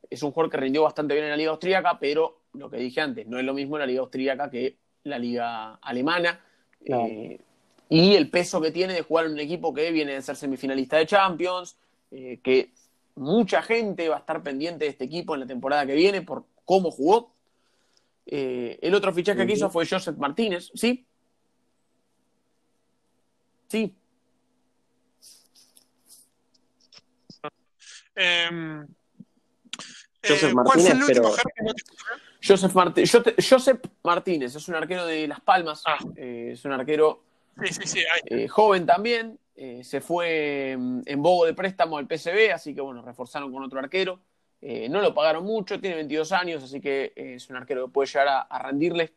Es un jugador que rindió bastante bien en la Liga Austríaca, pero lo que dije antes, no es lo mismo en la Liga Austríaca que la liga alemana. Eh, y el peso que tiene de jugar en un equipo que viene de ser semifinalista de Champions, eh, que mucha gente va a estar pendiente de este equipo en la temporada que viene por cómo jugó. Eh, el otro fichaje que hizo fue Joseph Martínez, ¿sí? Sí. Em, Joseph Martínez, pero... Joseph, Joseph, Martínez es un arquero de Las Palmas, ah. es un arquero eh, joven también, eh, se fue mm, en Bogo de préstamo al PSV, así que bueno, reforzaron con otro arquero. Eh, no lo pagaron mucho, tiene 22 años, así que es un arquero que puede llegar a, rendirle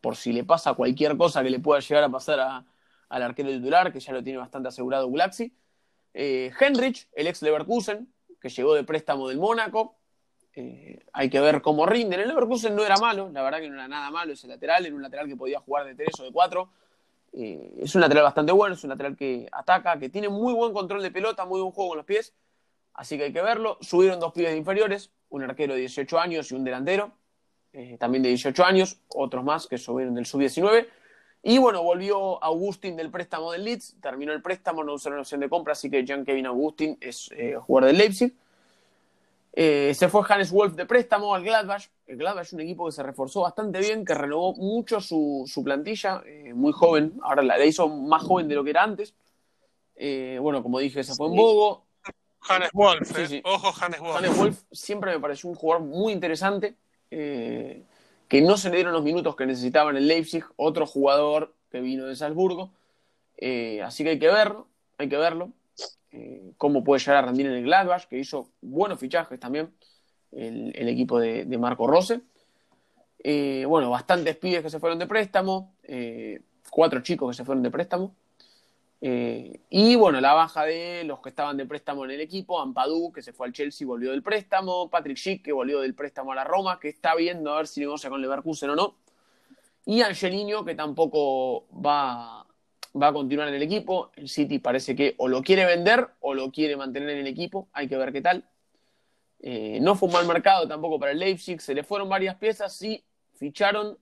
por si le pasa cualquier cosa que le pueda llegar a pasar al arquero titular, que ya lo tiene bastante asegurado Gulaxi. Henrich, el ex Leverkusen, que llegó de préstamo del Mónaco. hay que ver cómo rinde. El Leverkusen no era malo, la verdad que no era nada malo ese lateral, era un lateral que podía jugar de 3 o de 4 eh, es un lateral bastante bueno, es un lateral que ataca, que tiene muy buen control de pelota, muy buen juego con los pies, así que hay que verlo. Subieron dos pibes inferiores, un arquero de 18 años y un delantero, eh, también de 18 años, otros más que subieron del sub-19. Y bueno, volvió Augustin del préstamo del Leeds, terminó el préstamo, no usó una opción de compra, así que Jan Kevin Augustin es eh, jugador del Leipzig. Eh, se fue Hannes Wolf de préstamo al Gladbach. El Gladbach es un equipo que se reforzó bastante bien, que renovó mucho su, plantilla, eh, muy joven. Ahora la, hizo más joven de lo que era antes. Eh, bueno, como dije, se fue en Bogo. Hannes Wolf, ojo Hannes Wolf. Hannes Wolf siempre me pareció un jugador muy interesante, que no se le dieron los minutos que necesitaba en el Leipzig, otro jugador que vino de Salzburgo. así que hay que verlo, hay que verlo. Eh, cómo puede llegar a rendir en el Gladbach, que hizo buenos fichajes también el, equipo de, Marco Rose. Eh, bueno, bastantes pibes que se fueron de préstamo, eh, cuatro chicos que se fueron de préstamo. Y bueno, la baja de los que estaban de préstamo en el equipo, Ampadú, que se fue al Chelsea y volvió del préstamo, Patrick Schick, que volvió del préstamo a la Roma, que está viendo a ver si negocia con Leverkusen o no, y Angelino, que tampoco va va a continuar en el equipo. El City parece que o lo quiere vender o lo quiere mantener en el equipo. Hay que ver qué tal. Eh, no fue un mal mercado tampoco para el Leipzig. Se le fueron varias piezas. Sí, ficharon.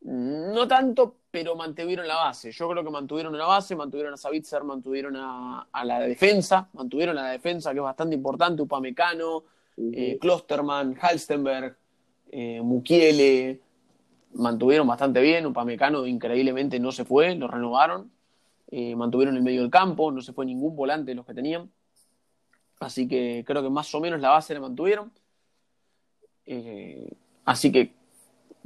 No tanto, pero mantuvieron la base. Yo creo que mantuvieron la base, mantuvieron a Savitzer, mantuvieron a, la defensa, mantuvieron a la defensa, que es bastante importante, Upamecano, eh, Klosterman, Halstenberg, eh, Mukiele, mantuvieron bastante bien. Upamecano increíblemente no se fue, lo renovaron. Eh, mantuvieron el medio del campo, no se fue ningún volante de los que tenían. Así que creo que más o menos la base la mantuvieron. Eh, así que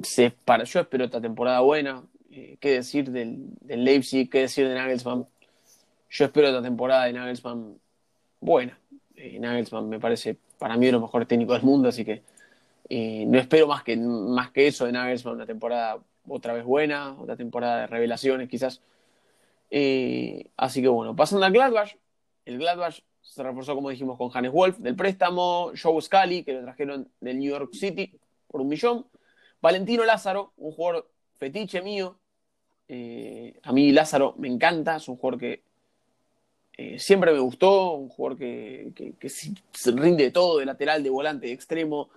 se, para, yo espero esta temporada buena. Eh, ¿Qué decir del, Leipzig? ¿Qué decir de Nagelsmann? Yo espero esta temporada de Nagelsmann buena. Nagelsmann me parece para mí uno de los mejores técnicos del mundo, así que no espero más que, más que eso de Nagelsmann, una temporada otra vez buena, otra temporada de revelaciones quizás. Eh, así que bueno, pasando al Gladbach, el Gladbach se reforzó, como dijimos, con Hannes Wolf del préstamo, Joe Scali, que lo trajeron del New York City por un millón, Valentino Lázaro, un jugador fetiche mío. Eh, a mí Lázaro me encanta, es un jugador que eh, siempre me gustó, un jugador que, que, se rinde de todo, de lateral, de volante, de extremo.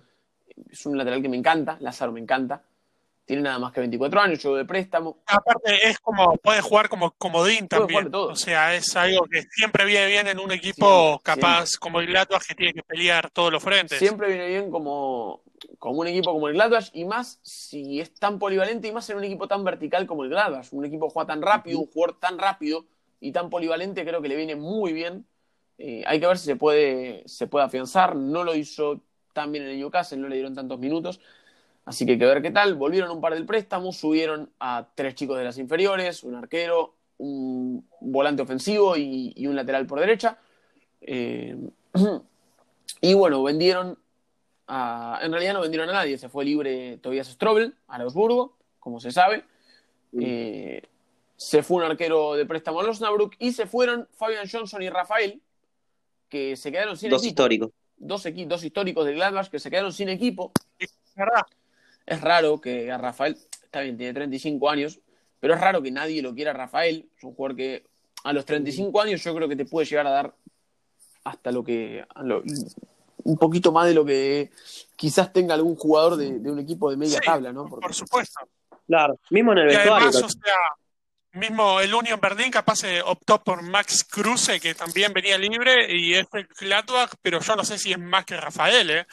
Es un lateral que me encanta, Lázaro me encanta tiene nada más que 24 años, juego de préstamo. Aparte, es como, puede jugar como comodín también. O sea, es algo que siempre viene bien en un equipo capaz como el Gladbach que tiene que pelear todos los frentes. Siempre viene bien como, como un equipo como el Gladbach y más si es tan polivalente y más en un equipo tan vertical como el Gladbach. Un equipo que juega tan rápido, un jugador tan rápido y tan polivalente, creo que le viene muy bien. Eh, hay que ver si se puede, se puede afianzar. No lo hizo tan bien en el Newcastle, no le dieron tantos minutos Así que hay que ver qué tal. Volvieron un par del préstamo, subieron a tres chicos de las inferiores, un arquero, un volante ofensivo y, un lateral por derecha. Eh, <clears throat> y bueno, vendieron a, en realidad no vendieron a nadie, se fue libre Tobias Strobel a Augsburgo, como se sabe. Eh, se fue un arquero de préstamo a Osnabrück y se fueron Fabian Johnson y Rafael, que se quedaron sin dos Históricos. Dos, dos históricos de Gladbach que se quedaron sin equipo. ¿Verdad? Es raro que a Rafael, está bien, tiene 35 años, pero es raro que nadie lo quiera a Rafael. Es un jugador que a los 35 años yo creo que te puede llegar a dar hasta lo que. un poquito más de lo que quizás tenga algún jugador de, un equipo de media tabla, ¿no? por supuesto. Claro, mismo en el vestuario. Además, o sea, mismo el Union Berlin capaz optó por Max Kruse, que también venía libre, y este Gladbach, pero yo no sé si es más que Rafael, ¿eh?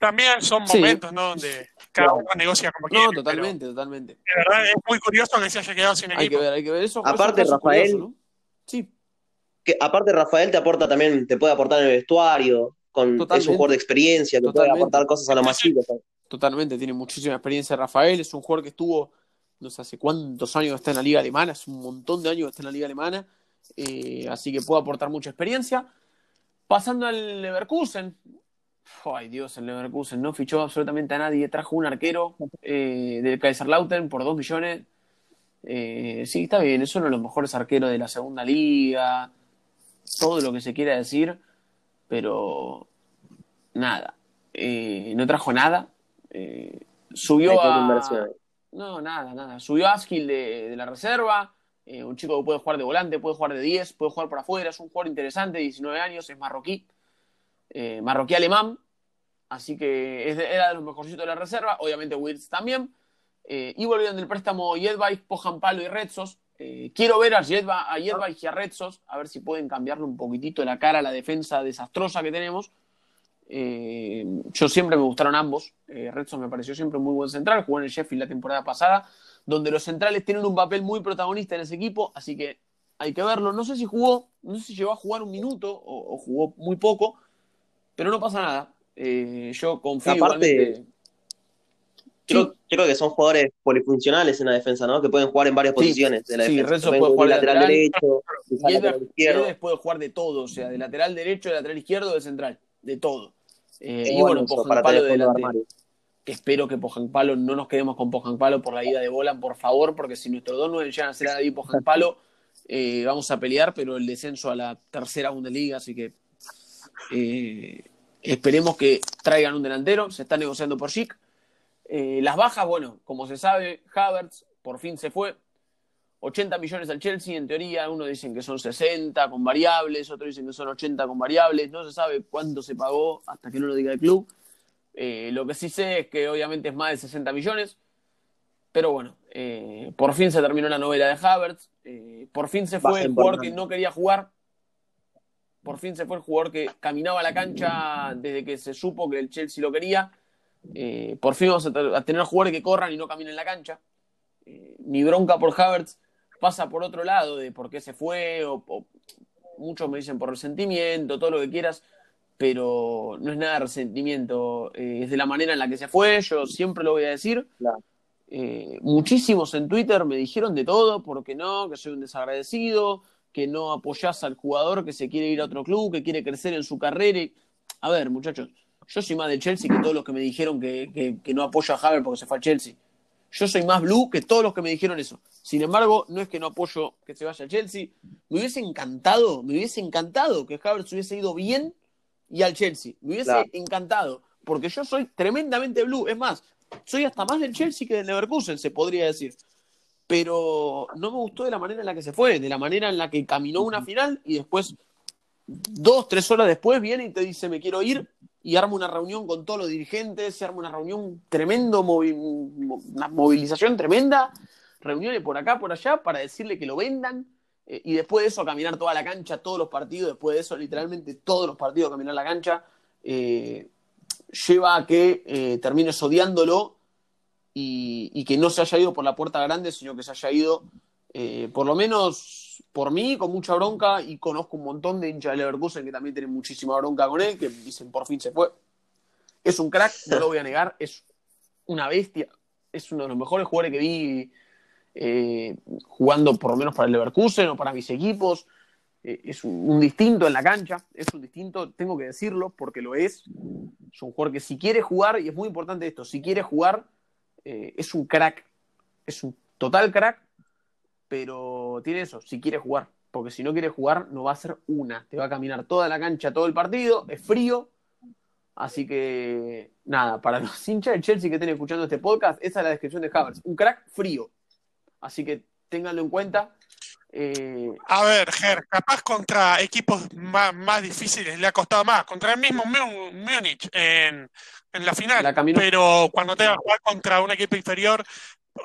También son momentos, ¿no? Donde cada uno negocia como quiere. No, totalmente, totalmente. De verdad es muy curioso que se haya quedado sin equipo. Hay que ver, hay que ver eso. Aparte, Rafael. Sí. Que aparte, Rafael te aporta también, te puede aportar en el vestuario. Con, es un jugador de experiencia, que puede aportar cosas a lo masivo. Totalmente, tiene muchísima experiencia Rafael. Es un jugador que estuvo, no sé hace cuántos años está en la Liga Alemana, es un montón de años que está en la Liga Alemana. Eh, así que puede aportar mucha experiencia. Pasando al Leverkusen, Ay Dios, el Leverkusen no fichó absolutamente a nadie. Trajo un arquero eh, del Kaiserlautern por dos millones. Eh, sí, está bien, es uno de los mejores arqueros de la segunda liga. Todo lo que se quiera decir, pero nada. Eh, no trajo nada. Eh, subió a. No, nada, nada. Subió a de la reserva. Eh, un chico que puede jugar de volante, puede jugar de 10, puede jugar por afuera. Es un jugador interesante, 19 años, es marroquí. Eh, marroquí alemán, así que era de los mejorcitos de la reserva, obviamente Wirtz también. Eh, y volvieron del préstamo Jedbay, Pojan Palo y Retzos. Eh, quiero ver a Jedbay, a y a Retzos, a ver si pueden cambiarle un poquitito la cara a la defensa desastrosa que tenemos. yo siempre me gustaron ambos. Retzos me pareció siempre muy buen central, jugó en el Sheffield la temporada pasada, donde los centrales tienen un papel muy protagonista en ese equipo, así que hay que verlo. No sé si jugó, no sé si llegó a jugar un minuto o jugó muy poco, pero no pasa nada. Eh, yo confío Aparte, Creo, creo, que son jugadores polifuncionales en la defensa, ¿no? Que pueden jugar en varias posiciones de la sí, defensa. puede jugar de lateral, derecho, <laughs> de lateral izquierdo. puede jugar de todo, o sea, de lateral derecho, de lateral izquierdo, de central, de todo. Eh, y bueno, Pojan Palo de. Que espero que Pojan Palo no nos quedemos con Pojan Palo por la ida de Bolan, por favor, porque si nuestros dos no llegan a ser David Pojan <laughs> Palo, eh, vamos a pelear, pero el descenso a la tercera Bundesliga, así que eh, esperemos que traigan un delantero. Se está negociando por Chic. Eh, las bajas, bueno, como se sabe, Havertz por fin se fue. 80 millones al Chelsea, en teoría, unos dicen que son 60 con variables, otros dicen que son 80 con variables, no se sabe cuánto se pagó hasta que no lo diga el club. Eh, lo que sí sé es que obviamente es más de 60 millones, pero bueno, por fin se terminó la novela de Havertz, por fin se fue el jugador que no quería jugar, por fin se fue el jugador que caminaba a la cancha desde que se supo que el Chelsea lo quería. Eh, por fin vamos a, tener jugadores que corran y no caminen en la cancha. Eh, mi bronca por Havertz pasa por otro lado, de por qué se fue, o, muchos me dicen por resentimiento, todo lo que quieras, pero no es nada de resentimiento, eh, es de la manera en la que se fue, yo siempre lo voy a decir. muchísimos en Twitter me dijeron de todo, porque no, que soy un desagradecido, que no apoyás al jugador que se quiere ir a otro club, que quiere crecer en su carrera. A ver, muchachos, yo soy más de Chelsea que todos los que me dijeron que, no apoyo a Haver porque se fue a Chelsea. Yo soy más blue que todos los que me dijeron eso. Sin embargo, no es que no apoyo que se vaya a Chelsea. Me hubiese encantado, me hubiese encantado que Havertz se hubiese ido bien y al Chelsea. Me hubiese encantado. Porque yo soy tremendamente blue. Es más, soy hasta más del Chelsea que del Leverkusen, se podría decir pero no me gustó de la manera en la que se fue, de la manera en la que caminó una final y después, dos, tres horas después, viene y te dice me quiero ir y arma una reunión con todos los dirigentes, se arma una reunión tremendo, una movilización tremenda, reuniones por acá, por allá, para decirle que lo vendan. Eh, y después de eso, caminar toda la cancha, todos los partidos, después de eso, literalmente todos los partidos, caminar la cancha, eh, lleva a que eh, termines odiándolo y, que no se haya ido por la puerta grande, sino que se haya ido, eh, por lo menos por mí, con mucha bronca, y conozco un montón de hinchas de Leverkusen que también tienen muchísima bronca con él, que dicen por fin se fue. Es un crack, no lo voy a negar, es una bestia, es uno de los mejores jugadores que vi eh, jugando por lo menos para el Leverkusen o para mis equipos. Eh, es un, distinto en la cancha, es un distinto, tengo que decirlo porque lo es. Es un jugador que si quiere jugar, y es muy importante esto, si quiere jugar, eh, es un crack, es un total crack, pero tiene eso, si quiere jugar, porque si no quiere jugar no va a ser una, te va a caminar toda la cancha, todo el partido, es frío, así que nada, para los <laughs> hinchas de Chelsea que estén escuchando este podcast, esa es la descripción de Havertz, un crack frío, así que ténganlo en cuenta. Eh, a ver, Ger, capaz contra equipos más, más, difíciles le ha costado más. Contra el mismo Múnich en, en la final. pero cuando te va a jugar contra un equipo inferior,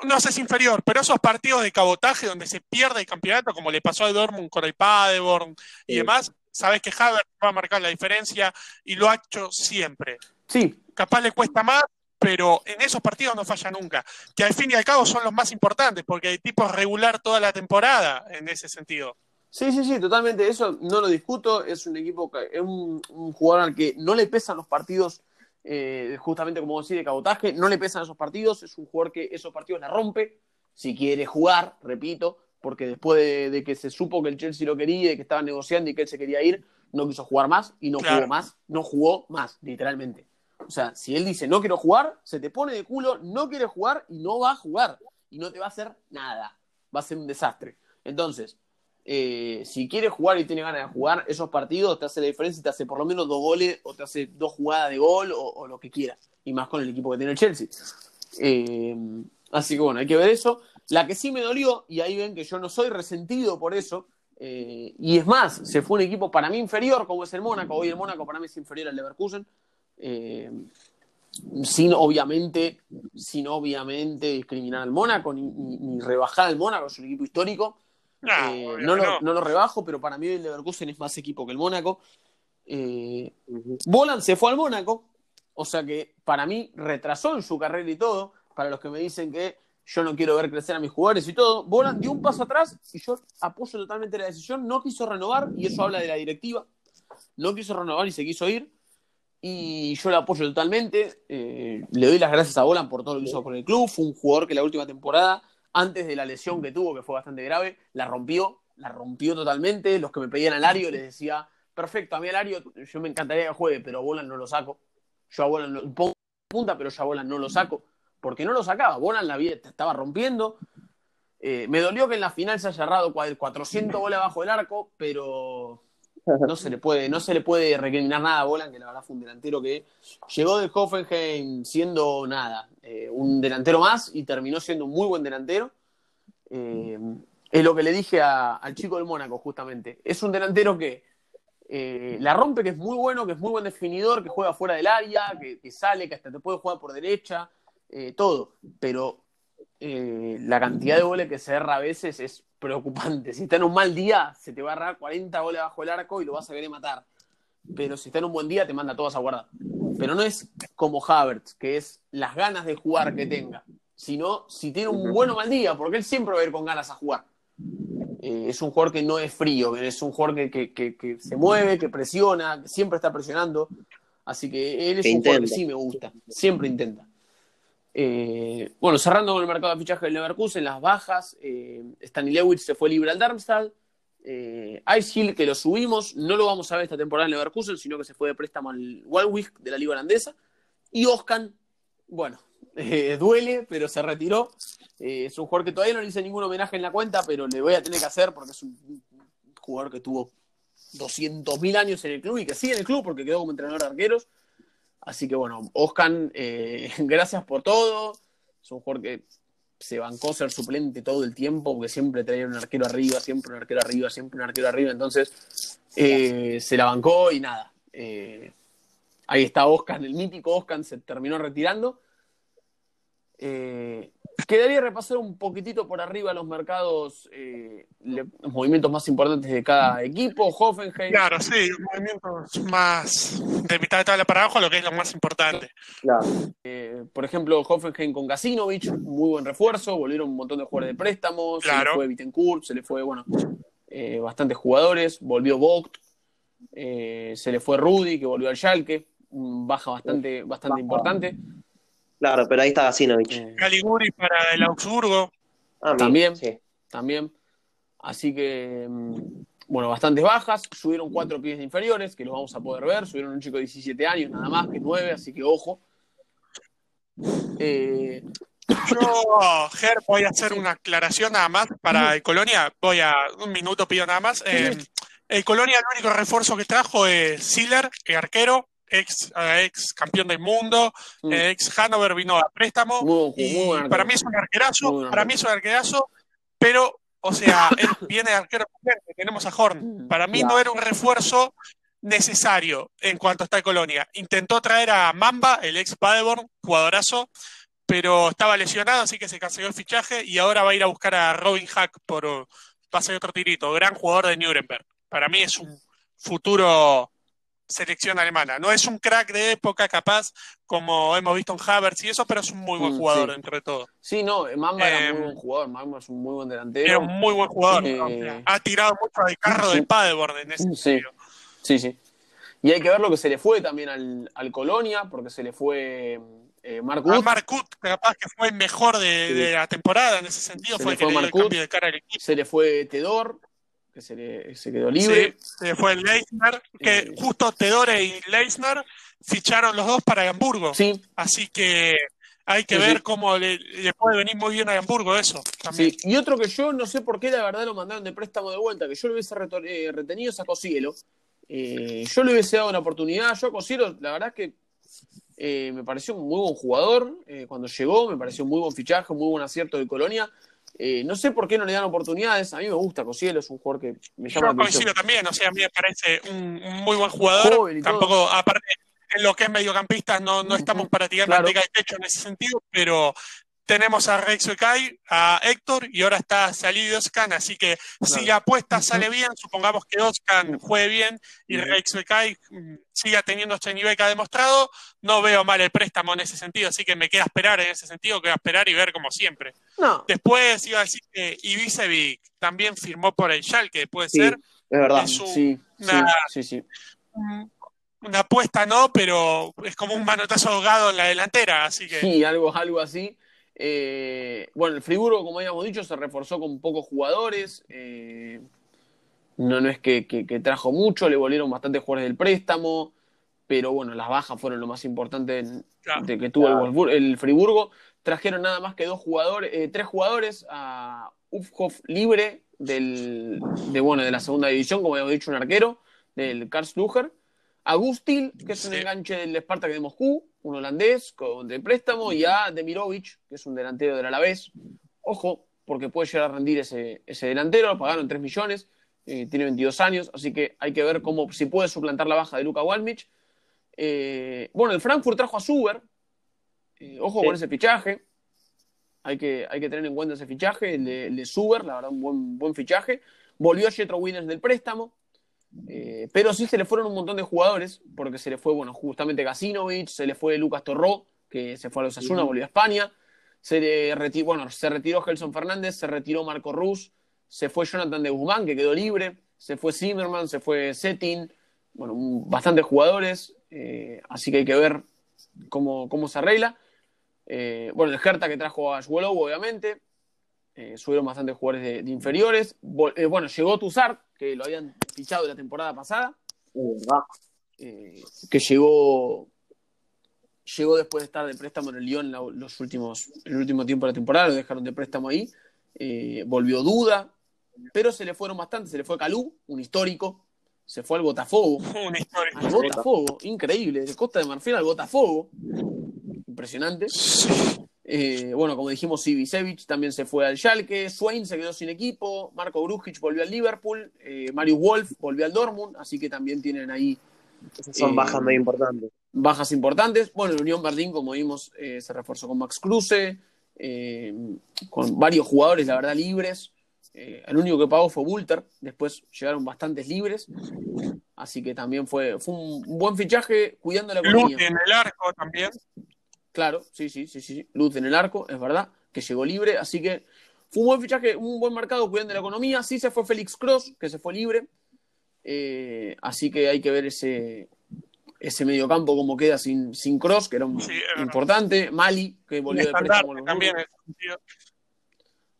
no sé si inferior, pero esos partidos de cabotaje donde se pierde el campeonato, como le pasó a Dortmund con el Paderborn y demás, sabes que Havertz va a marcar la diferencia y lo ha hecho siempre. Sí. Capaz le cuesta más, pero en esos partidos no falla nunca. Que al fin y al cabo son los más importantes, porque el tipo es regular toda la temporada en ese sentido. Sí, sí, sí, totalmente. Eso no lo discuto. Es un equipo, es un, jugador al que no le pesan los partidos, eh, justamente como decía, de cabotaje. No le pesan esos partidos. Es un jugador que esos partidos la rompe. Si quiere jugar, repito, porque después de, que se supo que el Chelsea lo quería y que estaban negociando y que él se quería ir, no quiso jugar más y no jugó más. No jugó más, literalmente. O sea, si él dice no quiero jugar, se te pone de culo, no quiere jugar y no va a jugar. Y no te va a hacer nada. Va a ser un desastre. Entonces, eh, si quiere jugar y tiene ganas de jugar, esos partidos te hace la diferencia y te hace por lo menos dos goles o te hace dos jugadas de gol o, lo que quieras. Y más con el equipo que tiene el Chelsea. Eh, así que bueno, hay que ver eso. La que sí me dolió, y ahí ven que yo no soy resentido por eso, eh, y es más, se fue un equipo para mí inferior, como es el Mónaco. Hoy el Mónaco para mí es inferior al Leverkusen. sin obviamente, sin obviamente discriminar al Mónaco, ni, ni rebajar al Mónaco, es un equipo histórico eh, no, lo, rebajo, pero para mí el Leverkusen es más equipo que el Mónaco. Eh, Bolan se fue al Mónaco, o sea que para mí retrasó en su carrera y todo. Para los que me dicen que yo no quiero ver crecer a mis jugadores y todo, Bolan dio un paso atrás y yo apoyo totalmente la decisión. No quiso renovar, y eso habla de la directiva. No quiso renovar y se quiso ir. Y yo le apoyo totalmente. Eh, le doy las gracias a Bolan por todo lo que hizo con el club. Fue un jugador que la última temporada antes de la lesión que tuvo, que fue bastante grave, la rompió, la rompió totalmente. Los que me pedían al Ario les decía, perfecto, a mí al Ario yo me encantaría que juegue, pero a Bolan no lo saco. Yo a Bolan lo pongo punta, pero yo a Bolan no lo saco. Porque no lo sacaba. Bolan la vida estaba rompiendo. Eh, me dolió que en la final se haya cerrado 400 goles abajo del arco, pero no se le puede, no se le puede recriminar nada a Bolan, que la verdad fue un delantero que llegó del Hoffenheim siendo nada, eh, un delantero más y terminó siendo un muy buen delantero. Eh, es lo que le dije al chico del Mónaco, justamente. Es un delantero que eh, la rompe, que es muy bueno, que es muy buen definidor, que juega fuera del área, que, que sale, que hasta te puede jugar por derecha, todo. Pero la cantidad de goles que se erra a veces es preocupante. Si está en un mal día, se te va a agarrar 40 goles bajo el arco y lo vas a querer matar. Pero si está en un buen día, te manda todas a guardar. Pero no es como Havertz, que es las ganas de jugar que tenga, sino si tiene un buen o mal día, porque él siempre va a ir con ganas a jugar. Eh, es un jugador que no es frío, es un jugador que, se mueve, que presiona, que siempre está presionando. Así que él es un jugador que sí me gusta, siempre intenta. Eh, bueno, cerrando con el mercado de fichaje del Leverkusen, las bajas, eh, se fue libre al Darmstadt, eh, Ice Hill, que lo subimos, no lo vamos a ver esta temporada en Leverkusen, sino que se fue de préstamo al Walwick de la Liga Holandesa, y Oscan, bueno, <laughs> eh, duele, pero se retiró, es un jugador que todavía no le hice ningún homenaje en la cuenta, pero le voy a tener que hacer porque es un jugador que tuvo 200.000 años en el club y que sigue en el club porque quedó como entrenador de arqueros. Así que bueno, Oscan, eh, <laughs> gracias por todo. Es un jugador que se bancó ser suplente todo el tiempo, porque siempre traía un arquero arriba, siempre un arquero arriba, siempre un arquero arriba. Entonces eh, se la bancó y nada. Eh, ahí está Oscan, el mítico Oscan se terminó retirando. Quedaría repasar un poquitito por arriba los mercados, eh, los movimientos más importantes de cada equipo. Hoffenheim. Claro, sí, movimientos más de mitad de tabla para abajo, lo que es lo más importante. Eh, por ejemplo, Hoffenheim con Gasinovich, muy buen refuerzo, volvieron un montón de jugadores de préstamos, se le fue Bittencourt, se le fue, bueno, bastantes jugadores, volvió Vogt, se le fue Rudy, que volvió al Schalke, baja bastante, bastante importante. Claro, pero ahí está Gasinovich. Caliguri para el Augsburgo. Ah, también, también. Así que, mm, bueno, bastantes bajas. Subieron cuatro pies inferiores, que los vamos a poder ver. Subieron un chico de 17 años, nada más, que 9, así que ojo. Eh... Yo, Ger, voy a hacer una aclaración nada más para el Colonia. Voy a un minuto, pido nada más. Eh, el Colonia, el único refuerzo que trajo es Siller, el arquero ex, eh, ex campeón del mundo, mm. ex Hanover vino a préstamo. y para mí es un arquerazo, para mí es un arquerazo, pero, o sea, <coughs> él viene de arquero tenemos a Horn. Mm, para mí no era un refuerzo necesario en cuanto está Colonia. Intentó traer a Mamba, el ex Paderborn, jugadorazo, pero estaba lesionado, así que se canceló el fichaje y ahora va a ir a buscar a Robin Hack por pase otro tirito. Gran jugador de Nuremberg. Para mí es un futuro selección alemana. No es un crack de época capaz, como hemos visto en Havertz y eso, pero es un muy buen mm, jugador entre todo. Sí, no, Mamba es un muy em, buen jugador, Mamba es un muy buen delantero. Es un muy buen jugador. Eh, ha tirado mucho al carro del Paderborn en ese sí. sentido. Sí, sí. Y hay que ver lo que se le fue también al, al Colonia, porque se le fue eh, Mark capaz que fue el mejor de, la temporada en ese sentido, fue el que le el cambio de cara al equipo. Se le fue Tedor, que se, le, se quedó libre. se fue Leisner, que eh, justo Tedore y Leisner ficharon los dos para Hamburgo. Sí. Así que hay que ver cómo le, puede venir muy bien a Hamburgo eso. También. Sí. Y otro que yo no sé por qué la verdad lo mandaron de préstamo de vuelta, que yo lo hubiese eh, retenido es a Cosielo. Eh, yo le hubiese dado una oportunidad. Yo a Cosielo, la verdad es que me pareció un muy buen jugador cuando llegó, me pareció un muy buen fichaje, muy buen acierto de Colonia. Eh, no sé por qué no le dan oportunidades. A mí me gusta Cosielo, es un jugador que me llama Yo también, o sea, a mí me parece un, muy buen jugador. Tampoco, aparte, en lo que es mediocampista no, no estamos para tirar claro. manteca de techo en ese sentido, pero tenemos a Rex Kai, a Héctor y ahora está salido Oscan, así que si la apuesta sale bien, supongamos que Oscan juegue bien y Rex Kai mm, siga teniendo este nivel que ha demostrado, no veo mal el préstamo en ese sentido, así que me queda esperar en ese sentido, queda esperar y ver como siempre. Después iba a decir que Ibisevic también firmó por el que puede ser. Es verdad, sí, sí, sí, Una apuesta no, pero es como un manotazo ahogado en la delantera, así que... Sí, algo, algo así. Eh, bueno, el Friburgo, como habíamos dicho, se reforzó con pocos jugadores. Eh, no, no es que, trajo mucho, le volvieron bastantes jugadores del préstamo. Pero bueno, las bajas fueron lo más importante de que tuvo el, Friburgo. Trajeron nada más que dos jugadores, eh, tres jugadores a Ufhoff libre del, de, bueno, de la segunda división, como habíamos dicho, un arquero del Karlsruher. Agustil, que es un enganche del Spartak de Moscú, un holandés con, de préstamo, y a Demirovic, que es un delantero del Alavés. Ojo, porque puede llegar a rendir ese, ese delantero, lo pagaron 3 millones, eh, tiene 22 años, así que hay que ver cómo, si puede suplantar la baja de Luka Walmich. Eh, bueno, el Frankfurt trajo a Suber, eh, ojo con ese fichaje, hay que, hay que tener en cuenta ese fichaje, el de, el Suber, la verdad, un buen, buen fichaje. Volvió a Jetro Williams del préstamo, eh, pero sí se le fueron un montón de jugadores, porque se le fue, bueno, justamente Gasinovich, se le fue Lucas Torró, que se fue a los Asuna, volvió a España, se, retiró, bueno, se retiró Gelson Fernández, se retiró Marco Rus, se fue Jonathan de Guzmán, que quedó libre, se fue Zimmerman, se fue Setting, bueno, bastantes jugadores, eh, así que hay que ver cómo, cómo se arregla. Eh, bueno, el Hertha que trajo a Schwolow, obviamente, eh, subieron bastantes jugadores de, inferiores. Bueno, llegó Tuzar, que lo habían fichado la temporada pasada. Eh, que llegó llegó después de estar de préstamo en el Lyon los últimos, el último tiempo de la temporada, lo dejaron de préstamo ahí. volvió Duda, pero se le fueron bastante. Se le fue Calú, un histórico. Se fue al Botafogo. <laughs> Un histórico. Al Botafogo, increíble. De Costa de Marfil al Botafogo. Impresionante. Eh, bueno, como dijimos, Ibisevic también se fue al Schalke, Swain se quedó sin equipo, Marco Grujic volvió al Liverpool, eh, Marius Wolf volvió al Dortmund, así que también tienen ahí. son bajas muy importantes. Bajas importantes. Bueno, el Unión Berlín, como vimos, eh, se reforzó con Max Kruse, con varios jugadores, la verdad, libres. el único que pagó fue Bulter, después llegaron bastantes libres, así que también fue, fue un buen fichaje cuidando la economía. en el arco también. Claro, sí, sí, sí, sí. Luz en el arco, es verdad, que llegó libre, así que fue un buen fichaje, un buen mercado cuidando la economía. Sí se fue Félix Cross, que se fue libre. Eh, así que hay que ver ese, ese mediocampo como queda sin, sin Cross, que era un, importante. Mali, que volvió de préstamo. También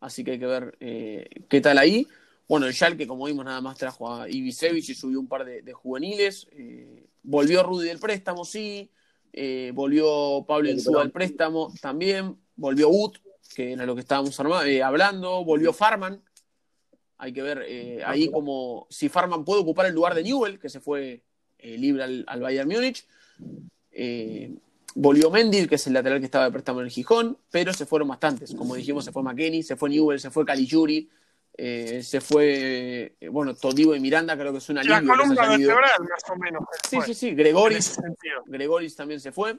Así que hay que ver eh, qué tal ahí. Bueno, el Schalke, como vimos, nada más trajo a Ibisevic y subió un par de, juveniles. Eh, volvió Rudy del préstamo, sí. Eh, volvió Pablo Insúa al préstamo también, volvió Ut, que era lo que estábamos eh, hablando, volvió Farman. Hay que ver eh, ahí como si Farman puede ocupar el lugar de Newell, que se fue libre al, Bayern Múnich. volvió Mendil, que es el lateral que estaba de préstamo en el Gijón, pero se fueron bastantes. Como dijimos, se fue McKenny, se fue Newell, se fue Caligiuri, eh, se fue, eh, bueno, Todibo y Miranda, creo que es una línea. La columna vertebral, más o menos. Sí, sí, sí, Gregoris. Gregoris también se fue.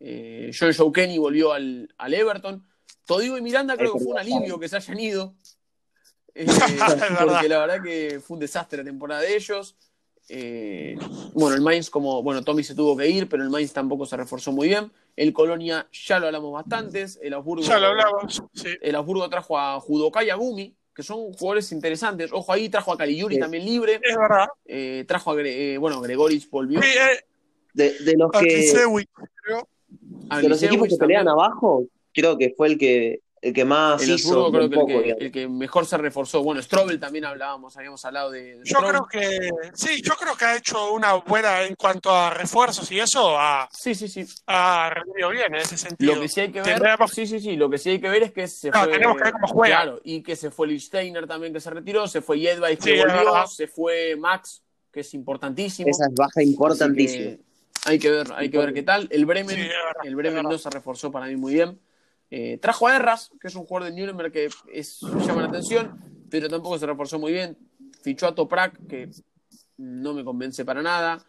Eh, John Joe Kenny volvió al, al Everton. Todigo y Miranda creo que fue un alivio que se hayan ido. Eh, <laughs> porque la verdad que fue un desastre la temporada de ellos. Bueno, el Mainz, como bueno, Tommy se tuvo que ir, pero el Mainz tampoco se reforzó muy bien. El Colonia ya lo hablamos bastantes. El Augsburgo, ya lo hablamos, sí. El Augsburgo trajo a Judokai y a Gumi, que son jugadores interesantes. Ojo ahí, trajo a Caligiuri sí. también libre. Es verdad. Eh, trajo a, eh, bueno, Gregoris volvió. Sí, eh, de, de, los que. De los equipos que pelean abajo, creo que fue el que el que más el hizo creo que, poco, el, que, el, que, mejor se reforzó. Bueno, Strobel también hablábamos, habíamos hablado de. de yo creo que sí, yo creo que ha hecho una buena en cuanto a refuerzos y eso ha, sí, sí, sí. ha rendido bien en ese sentido. Lo que sí hay que ver, sí, sí, sí, lo que sí hay que ver es que se no, fue. Tenemos que ver cómo juega. Claro, y que se fue Lichsteiner también que se retiró, se fue Jedvay que sí, volvió, se fue Max, que es importantísimo. Esa es baja importantísima. Hay que ver, hay que ver qué tal. El Bremen, sí, el Bremen no se reforzó para mí muy bien. Eh, trajo a Erras, que es un jugador de Nuremberg que es, llama la atención, pero tampoco se reforzó muy bien. Fichó a Toprak, que no me convence para nada.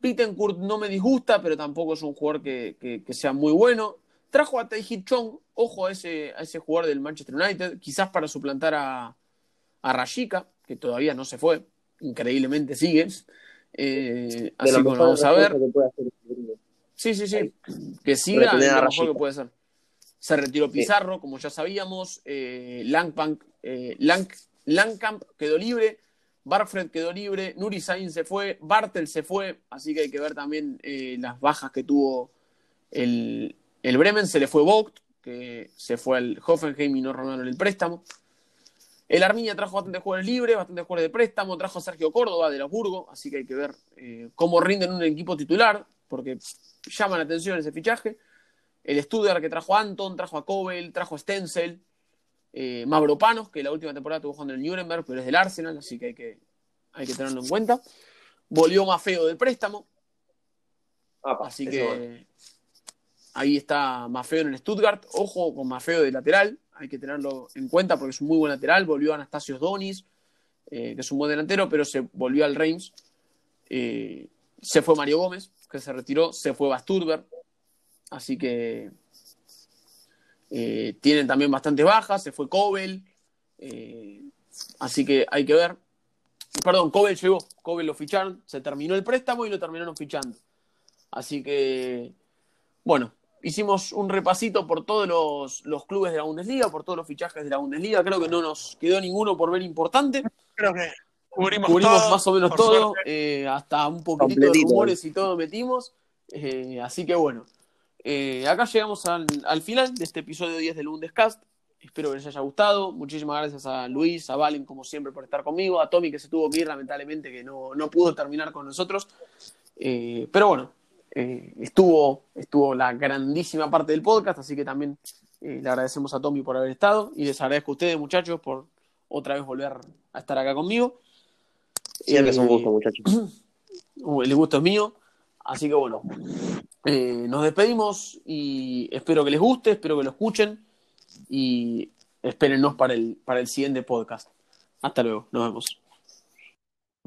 Pittencourt no me disgusta, pero tampoco es un jugador que, que, que sea muy bueno. Trajo a Taiji Chong, ojo a ese, a ese jugador del Manchester United, quizás para suplantar a, a Rashika, que todavía no se fue, increíblemente sigue. Eh, así que bueno, vamos a ver. Sí, sí, sí. Que siga lo mejor que puede ser. Se retiró Pizarro, sí. como ya sabíamos. Eh, eh, Lang, Langkamp quedó libre. Barfred quedó libre. Nuri Sain se fue. Bartel se fue. Así que hay que ver también eh, las bajas que tuvo el, el, Bremen. Se le fue Vogt, que se fue al Hoffenheim y no renovaron el préstamo. El Arminia trajo bastantes jugadores libres, bastantes jugadores de préstamo. Trajo a Sergio Córdoba de Hamburgo. Así que hay que ver eh, cómo rinden un equipo titular, porque llama la atención ese fichaje. El Studer que trajo a Anton, trajo a Kobel, trajo a Stenzel, eh, Mavropanos, que la última temporada estuvo jugando en el Nuremberg, pero es del Arsenal, así que hay que, hay que tenerlo en cuenta. Volvió Mafeo del préstamo. Apa, así que ahí está Mafeo en el Stuttgart. Ojo con Mafeo de lateral, hay que tenerlo en cuenta porque es un muy buen lateral. Volvió Anastasios Donis, eh, que es un buen delantero, pero se volvió al Reims. Eh, se fue Mario Gómez, que se retiró, se fue Basturber, Así que eh, tienen también bastantes bajas. Se fue Cobel. Eh, así que hay que ver. Perdón, Cobel llegó. Cobel lo ficharon. Se terminó el préstamo y lo terminaron fichando. Así que, bueno, hicimos un repasito por todos los, los clubes de la Bundesliga, por todos los fichajes de la Bundesliga. Creo que no nos quedó ninguno por ver importante. Creo que cubrimos, cubrimos todo, más o menos todo. Eh, hasta un poquitito Completito. de rumores y todo metimos. así que, bueno. Eh, acá llegamos al, al, final de este episodio 10 del Bundescast. Espero que les haya gustado. Muchísimas gracias a Luis, a Valen, como siempre, por estar conmigo. A Tommy, que se tuvo que ir, lamentablemente, que no, no pudo terminar con nosotros. Eh, pero bueno, eh, estuvo, estuvo la grandísima parte del podcast, así que también le agradecemos a Tommy por haber estado. Y les agradezco a ustedes, muchachos, por otra vez volver a estar acá conmigo. Siempre es un gusto, muchachos. <clears throat> El gusto es mío. Así que bueno, eh, nos despedimos y espero que les guste, espero que lo escuchen y espérennos para el, para el siguiente podcast. Hasta luego, nos vemos.